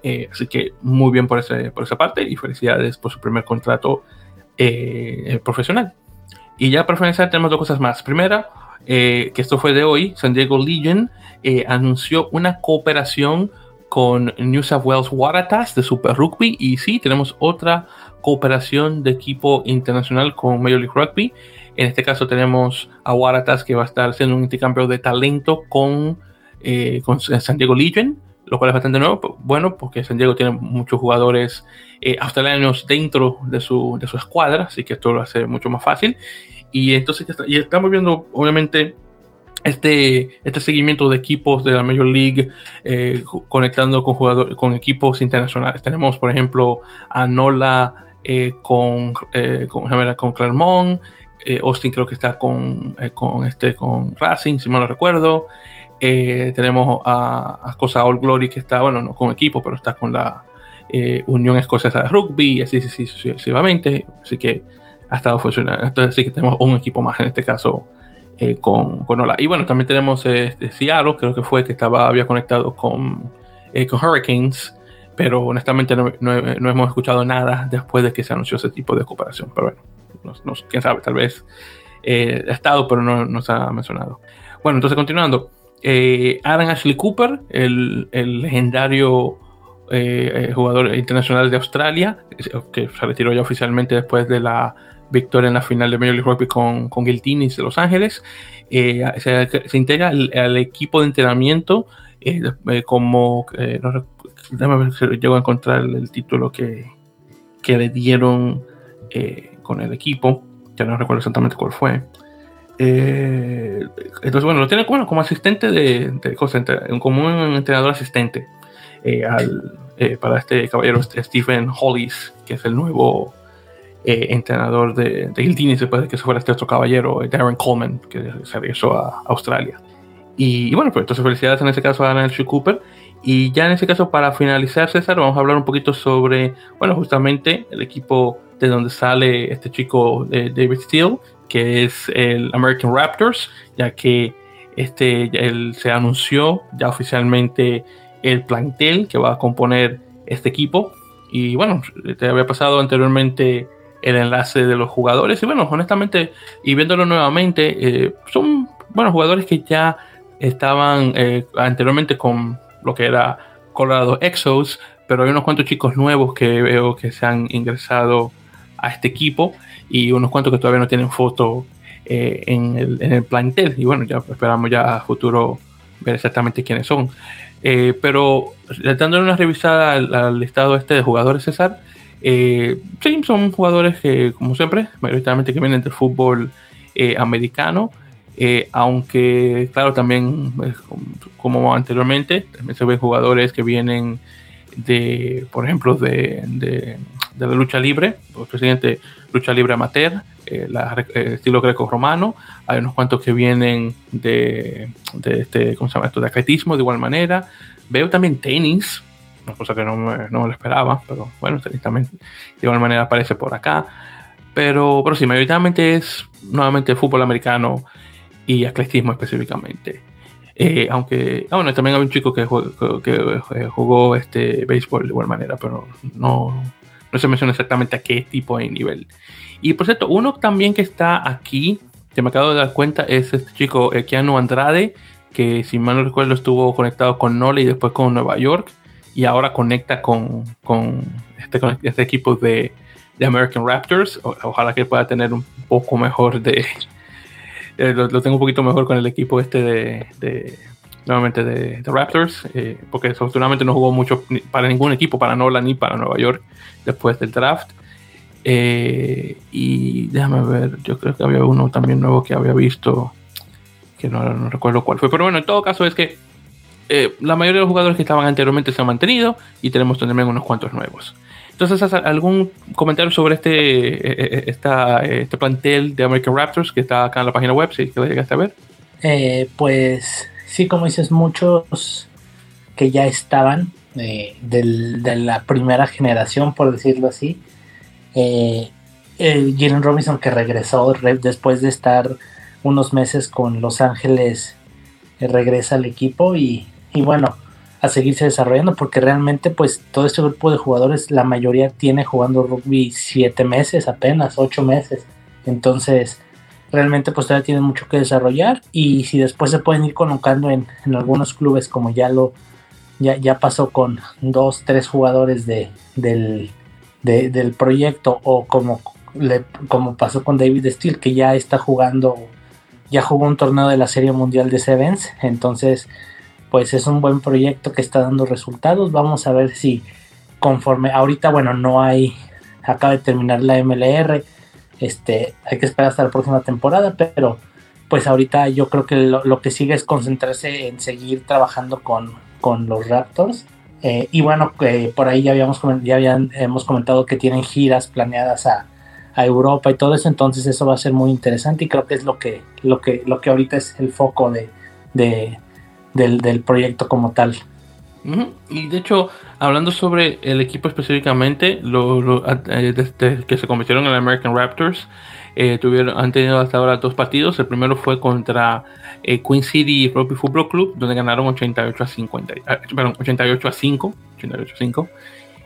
eh, así que muy bien por, ese, por esa parte y felicidades por su primer contrato profesional. Y ya para finalizar tenemos dos cosas más. Primera, que esto fue de hoy, San Diego Legion anunció una cooperación con New South Wales Waratahs de Super Rugby y sí, tenemos otra cooperación de equipo internacional con Major League Rugby. En este caso tenemos a Waratahs que va a estar haciendo un intercambio de talento con, eh, con San Diego Legion, lo cual es bastante nuevo, bueno, porque San Diego tiene muchos jugadores eh, australianos dentro de su, de su escuadra, así que esto lo hace mucho más fácil. Y entonces y estamos viendo, obviamente, este, este seguimiento de equipos de la Major League eh, conectando con, jugadores, con equipos internacionales. Tenemos, por ejemplo, a Nola eh, con, eh, con, con, Clermont, Austin creo que está con, con, este, con Racing, si mal no recuerdo. Tenemos a, a, Cosa All Glory que está, bueno, no con equipo, pero está con la Unión Escocesa de Rugby, y así, sucesivamente. Así que ha estado funcionando. Entonces, sí que tenemos un equipo más en este caso eh, con, con Ola. Y bueno, también tenemos este, Seattle, creo que fue que estaba, había conectado con, eh, con Hurricanes, pero honestamente no, no, hemos escuchado nada después de que se anunció ese tipo de cooperación. Pero bueno, no, quién sabe, tal vez eh, ha estado, pero no nos ha mencionado. Bueno, entonces continuando. Aaron Ashley Cooper, el, legendario jugador internacional de Australia, que se retiró ya oficialmente después de la victoria en la final de Major League Rugby con, con Giltinis de Los Ángeles. Eh, se, integra al, equipo de entrenamiento eh, eh, como, no, ver si llego a encontrar el título que le dieron con el equipo, ya no recuerdo exactamente cuál fue. Entonces, bueno, lo tiene bueno, como asistente de, de como un entrenador asistente al, para este caballero Stephen Hollis, que es el nuevo eh, entrenador de, de Gildini después de que se fuera este otro caballero, eh, Darren Coleman, que se regresó a Australia. Y, bueno, pues entonces felicidades en ese caso a Nancy Cooper. Y ya en ese caso, para finalizar, César, vamos a hablar un poquito sobre, bueno, justamente el equipo de donde sale este chico eh, David Steele, que es el American Raptors, ya que este, se anunció ya oficialmente el plantel que va a componer este equipo. Y bueno, te había pasado anteriormente el enlace de los jugadores. Y bueno, honestamente, y viéndolo nuevamente, eh, son buenos jugadores que ya estaban eh, anteriormente con lo que era Colorado Exos, pero hay unos cuantos chicos nuevos que veo que se han ingresado a este equipo y unos cuantos que todavía no tienen foto eh, en, el, en, el, plantel. Y bueno, ya esperamos ya a futuro ver exactamente quiénes son. pero dándole una revisada al, al, listado este de jugadores César, eh, sí, son jugadores que, como siempre, mayoritariamente que vienen del fútbol eh, americano, eh, aunque, claro, también, pues, como anteriormente, también se ven jugadores que vienen de, por ejemplo, de, de, la lucha libre, el presidente lucha libre amateur, la, estilo greco-romano, hay unos cuantos que vienen de, de este, ¿cómo se llama esto? De atletismo, de igual manera. Veo también tenis, una cosa que no me, no lo esperaba, pero bueno, también de igual manera aparece por acá. Pero, pero sí, mayoritariamente es nuevamente fútbol americano y atletismo específicamente. Eh, aunque, ah, bueno, también hay un chico que, jugó, que eh, jugó este béisbol de igual manera, pero no, no se menciona exactamente a qué tipo de nivel. Y por cierto, uno también que está aquí, que me acabo de dar cuenta, es este chico, eh, Keanu Andrade, que si mal no recuerdo estuvo conectado con Nole y después con Nueva York y ahora conecta con, con, este, este, equipo de, American Raptors. ojalá que pueda tener un poco mejor de... Eh, lo, tengo un poquito mejor con el equipo este de nuevamente de, Raptors, eh, porque desafortunadamente no jugó mucho para ningún equipo, para Nola ni para Nueva York después del draft. Eh, y déjame ver, yo creo que había uno también nuevo que había visto, que no, no recuerdo cuál fue, pero bueno, en todo caso es que eh, la mayoría de los jugadores que estaban anteriormente se han mantenido y tenemos también unos cuantos nuevos. Entonces, ¿algún comentario sobre este, eh, eh, este plantel de American Raptors que está acá en la página web, si que lo llegaste a ver? pues sí, como dices, muchos que ya estaban de la primera generación, por decirlo así. Jalen Robinson que regresó después de estar unos meses con Los Ángeles regresa al equipo y y bueno, a seguirse desarrollando porque realmente pues todo este grupo de jugadores la mayoría tiene jugando rugby siete meses apenas ocho meses entonces realmente pues todavía tienen mucho que desarrollar y si después se pueden ir colocando en, algunos clubes como ya lo ya, ya pasó con dos tres jugadores de, del, del proyecto o como le, como pasó con David Steele que ya está jugando ya jugó un torneo de la serie mundial de Sevens entonces pues es un buen proyecto que está dando resultados. Vamos a ver si conforme ahorita, bueno, no hay, acaba de terminar la MLR, este, hay que esperar hasta la próxima temporada, pero pues ahorita yo creo que lo, que sigue es concentrarse en seguir trabajando con, con los Raptors. Eh, y bueno, por ahí ya habíamos ya habían, hemos comentado que tienen giras planeadas a, a, Europa y todo eso, entonces eso va a ser muy interesante y creo que es lo que, lo que, lo que ahorita es el foco de, de, del, proyecto como tal. Y de hecho, hablando sobre el equipo específicamente, lo, eh, desde que se convirtieron en el American Raptors, eh, tuvieron, han tenido hasta ahora dos partidos. El primero fue contra eh, Queen City Rugby Football Club, donde ganaron 88 a 50, perdón, 88 a 5, 88 a 5.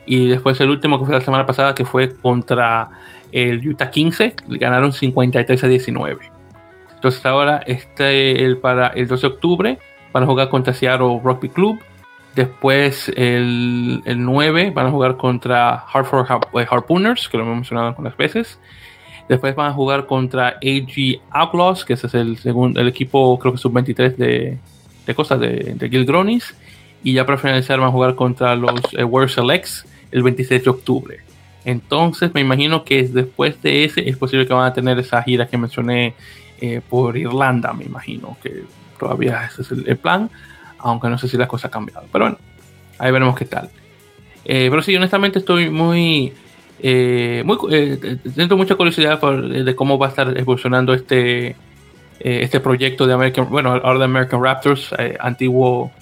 Y después el último que fue la semana pasada, que fue contra el Utah 15, ganaron 53 a 19. Entonces ahora este el, para el 12 de octubre van a jugar contra Seattle Rugby Club. Después el, 9 van a jugar contra Hartford eh, Harpooners, que lo hemos mencionado algunas veces. Después van a jugar contra AG Outlaws, que ese es el segundo, el equipo creo que sub-23 de, de cosas de, de Gilgronis. Y ya para finalizar van a jugar contra los eh, World Selects el 26 de octubre. Entonces me imagino que después de ese es posible que van a tener esa gira que mencioné eh, por Irlanda, me imagino que todavía ese es el, plan, aunque no sé si las cosas han cambiado. Pero bueno, ahí veremos qué tal. Eh, pero sí, honestamente estoy muy... Eh, muy eh, siento mucha curiosidad de cómo va a estar evolucionando este, este proyecto de American, bueno, ahora de American Raptors, antiguo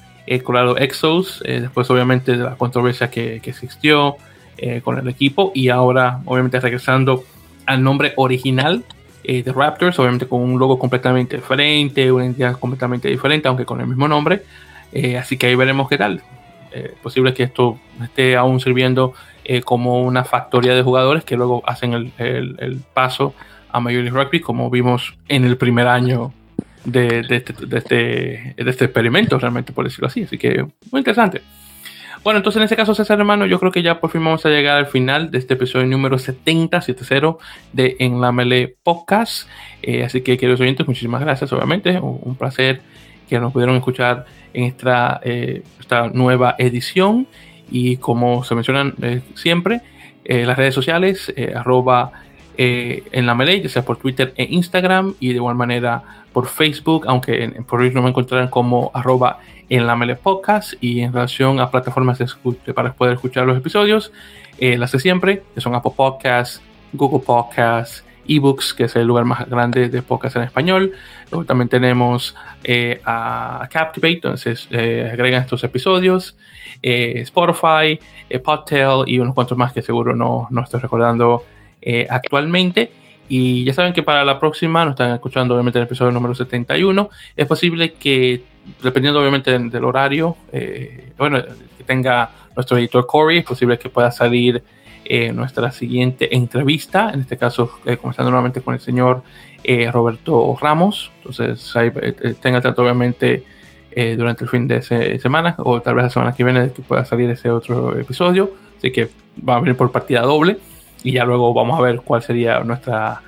Colorado Exos, después obviamente de la controversia que, que existió con el equipo y ahora obviamente regresando al nombre original eh, de Raptors, obviamente con un logo completamente diferente, una entidad completamente diferente, aunque con el mismo nombre. Eh, así que ahí veremos qué tal. Eh, posible que esto esté aún sirviendo como una factoría de jugadores que luego hacen el, el, paso a Major League Rugby, como vimos en el primer año de, de, este, de, este, de este experimento, realmente por decirlo así. Así que muy interesante. Bueno, entonces en este caso, César hermano, yo creo que ya por fin vamos a llegar al final de este episodio número 70, 70 de En la Mele Podcast. Eh, así que, queridos oyentes, muchísimas gracias, obviamente. Un, placer que nos pudieron escuchar en esta, eh, esta nueva edición. Y como se mencionan eh, siempre, las redes sociales, arroba en la Melee, ya sea por Twitter e Instagram, y de igual manera por Facebook, aunque por hoy no me encontrarán como arroba en la Mele Podcast y en relación a plataformas para poder escuchar los episodios, eh, las de siempre, que son Apple Podcasts, Google Podcasts, eBooks, que es el lugar más grande de podcast en español. Luego también tenemos eh, a Captivate, entonces eh, agregan estos episodios, Spotify, Podtail y unos cuantos más que seguro no, no estoy recordando actualmente. Y ya saben que para la próxima, nos están escuchando obviamente el episodio número 71, es posible que dependiendo obviamente del horario, eh, bueno, que tenga nuestro editor Corey, es posible que pueda salir eh, nuestra siguiente entrevista, en este caso eh, comenzando nuevamente con el señor Roberto Ramos, entonces ahí tenga tanto obviamente durante el fin de semana o tal vez la semana que viene que pueda salir ese otro episodio, así que va a venir por partida doble y ya luego vamos a ver cuál sería nuestra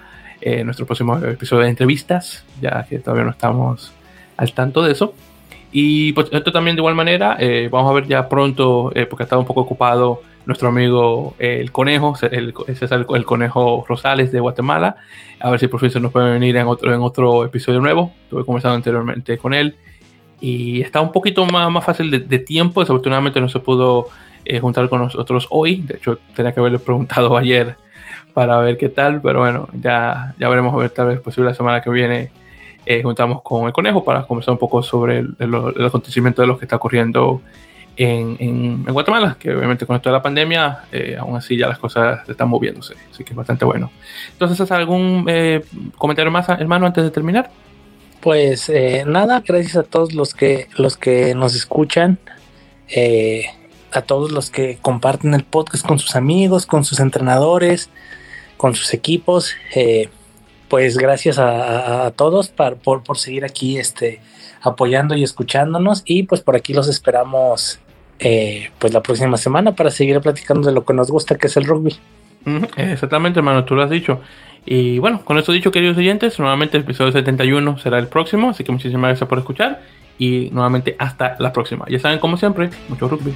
nuestro próximo episodio de entrevistas, ya que todavía no estamos al tanto de eso. Y pues esto también de igual manera, eh, vamos a ver ya pronto, eh, porque ha estado un poco ocupado nuestro amigo eh, el conejo, el, es el, conejo Rosales de Guatemala, a ver si por fin se nos puede venir en otro, en otro episodio nuevo. Estuve conversando anteriormente con él. Y está un poquito más, más fácil de, tiempo, desafortunadamente no se pudo juntar con nosotros hoy, de hecho tenía que haberle preguntado ayer para ver qué tal, pero bueno, ya, ya veremos a ver tal vez posible la semana que viene eh, juntamos con el conejo para conversar un poco sobre el, acontecimiento de lo que está ocurriendo en, en, Guatemala, que obviamente con esto de la pandemia, eh, aún así ya las cosas están moviéndose, así que es bastante bueno. Entonces, ¿has algún eh, comentario más, hermano, antes de terminar? Pues nada, gracias a todos los que, los que nos escuchan. eh, a todos los que comparten el podcast con sus amigos, con sus entrenadores, con sus equipos. Pues gracias a, todos por, por, seguir aquí este, apoyando y escuchándonos. Y pues por aquí los esperamos eh, pues la próxima semana para seguir platicando de lo que nos gusta, que es el rugby. Exactamente, hermano, tú lo has dicho. Y bueno, con esto dicho, queridos oyentes, nuevamente el episodio 71 será el próximo, así que muchísimas gracias por escuchar y nuevamente hasta la próxima. Ya saben, como siempre, mucho rugby.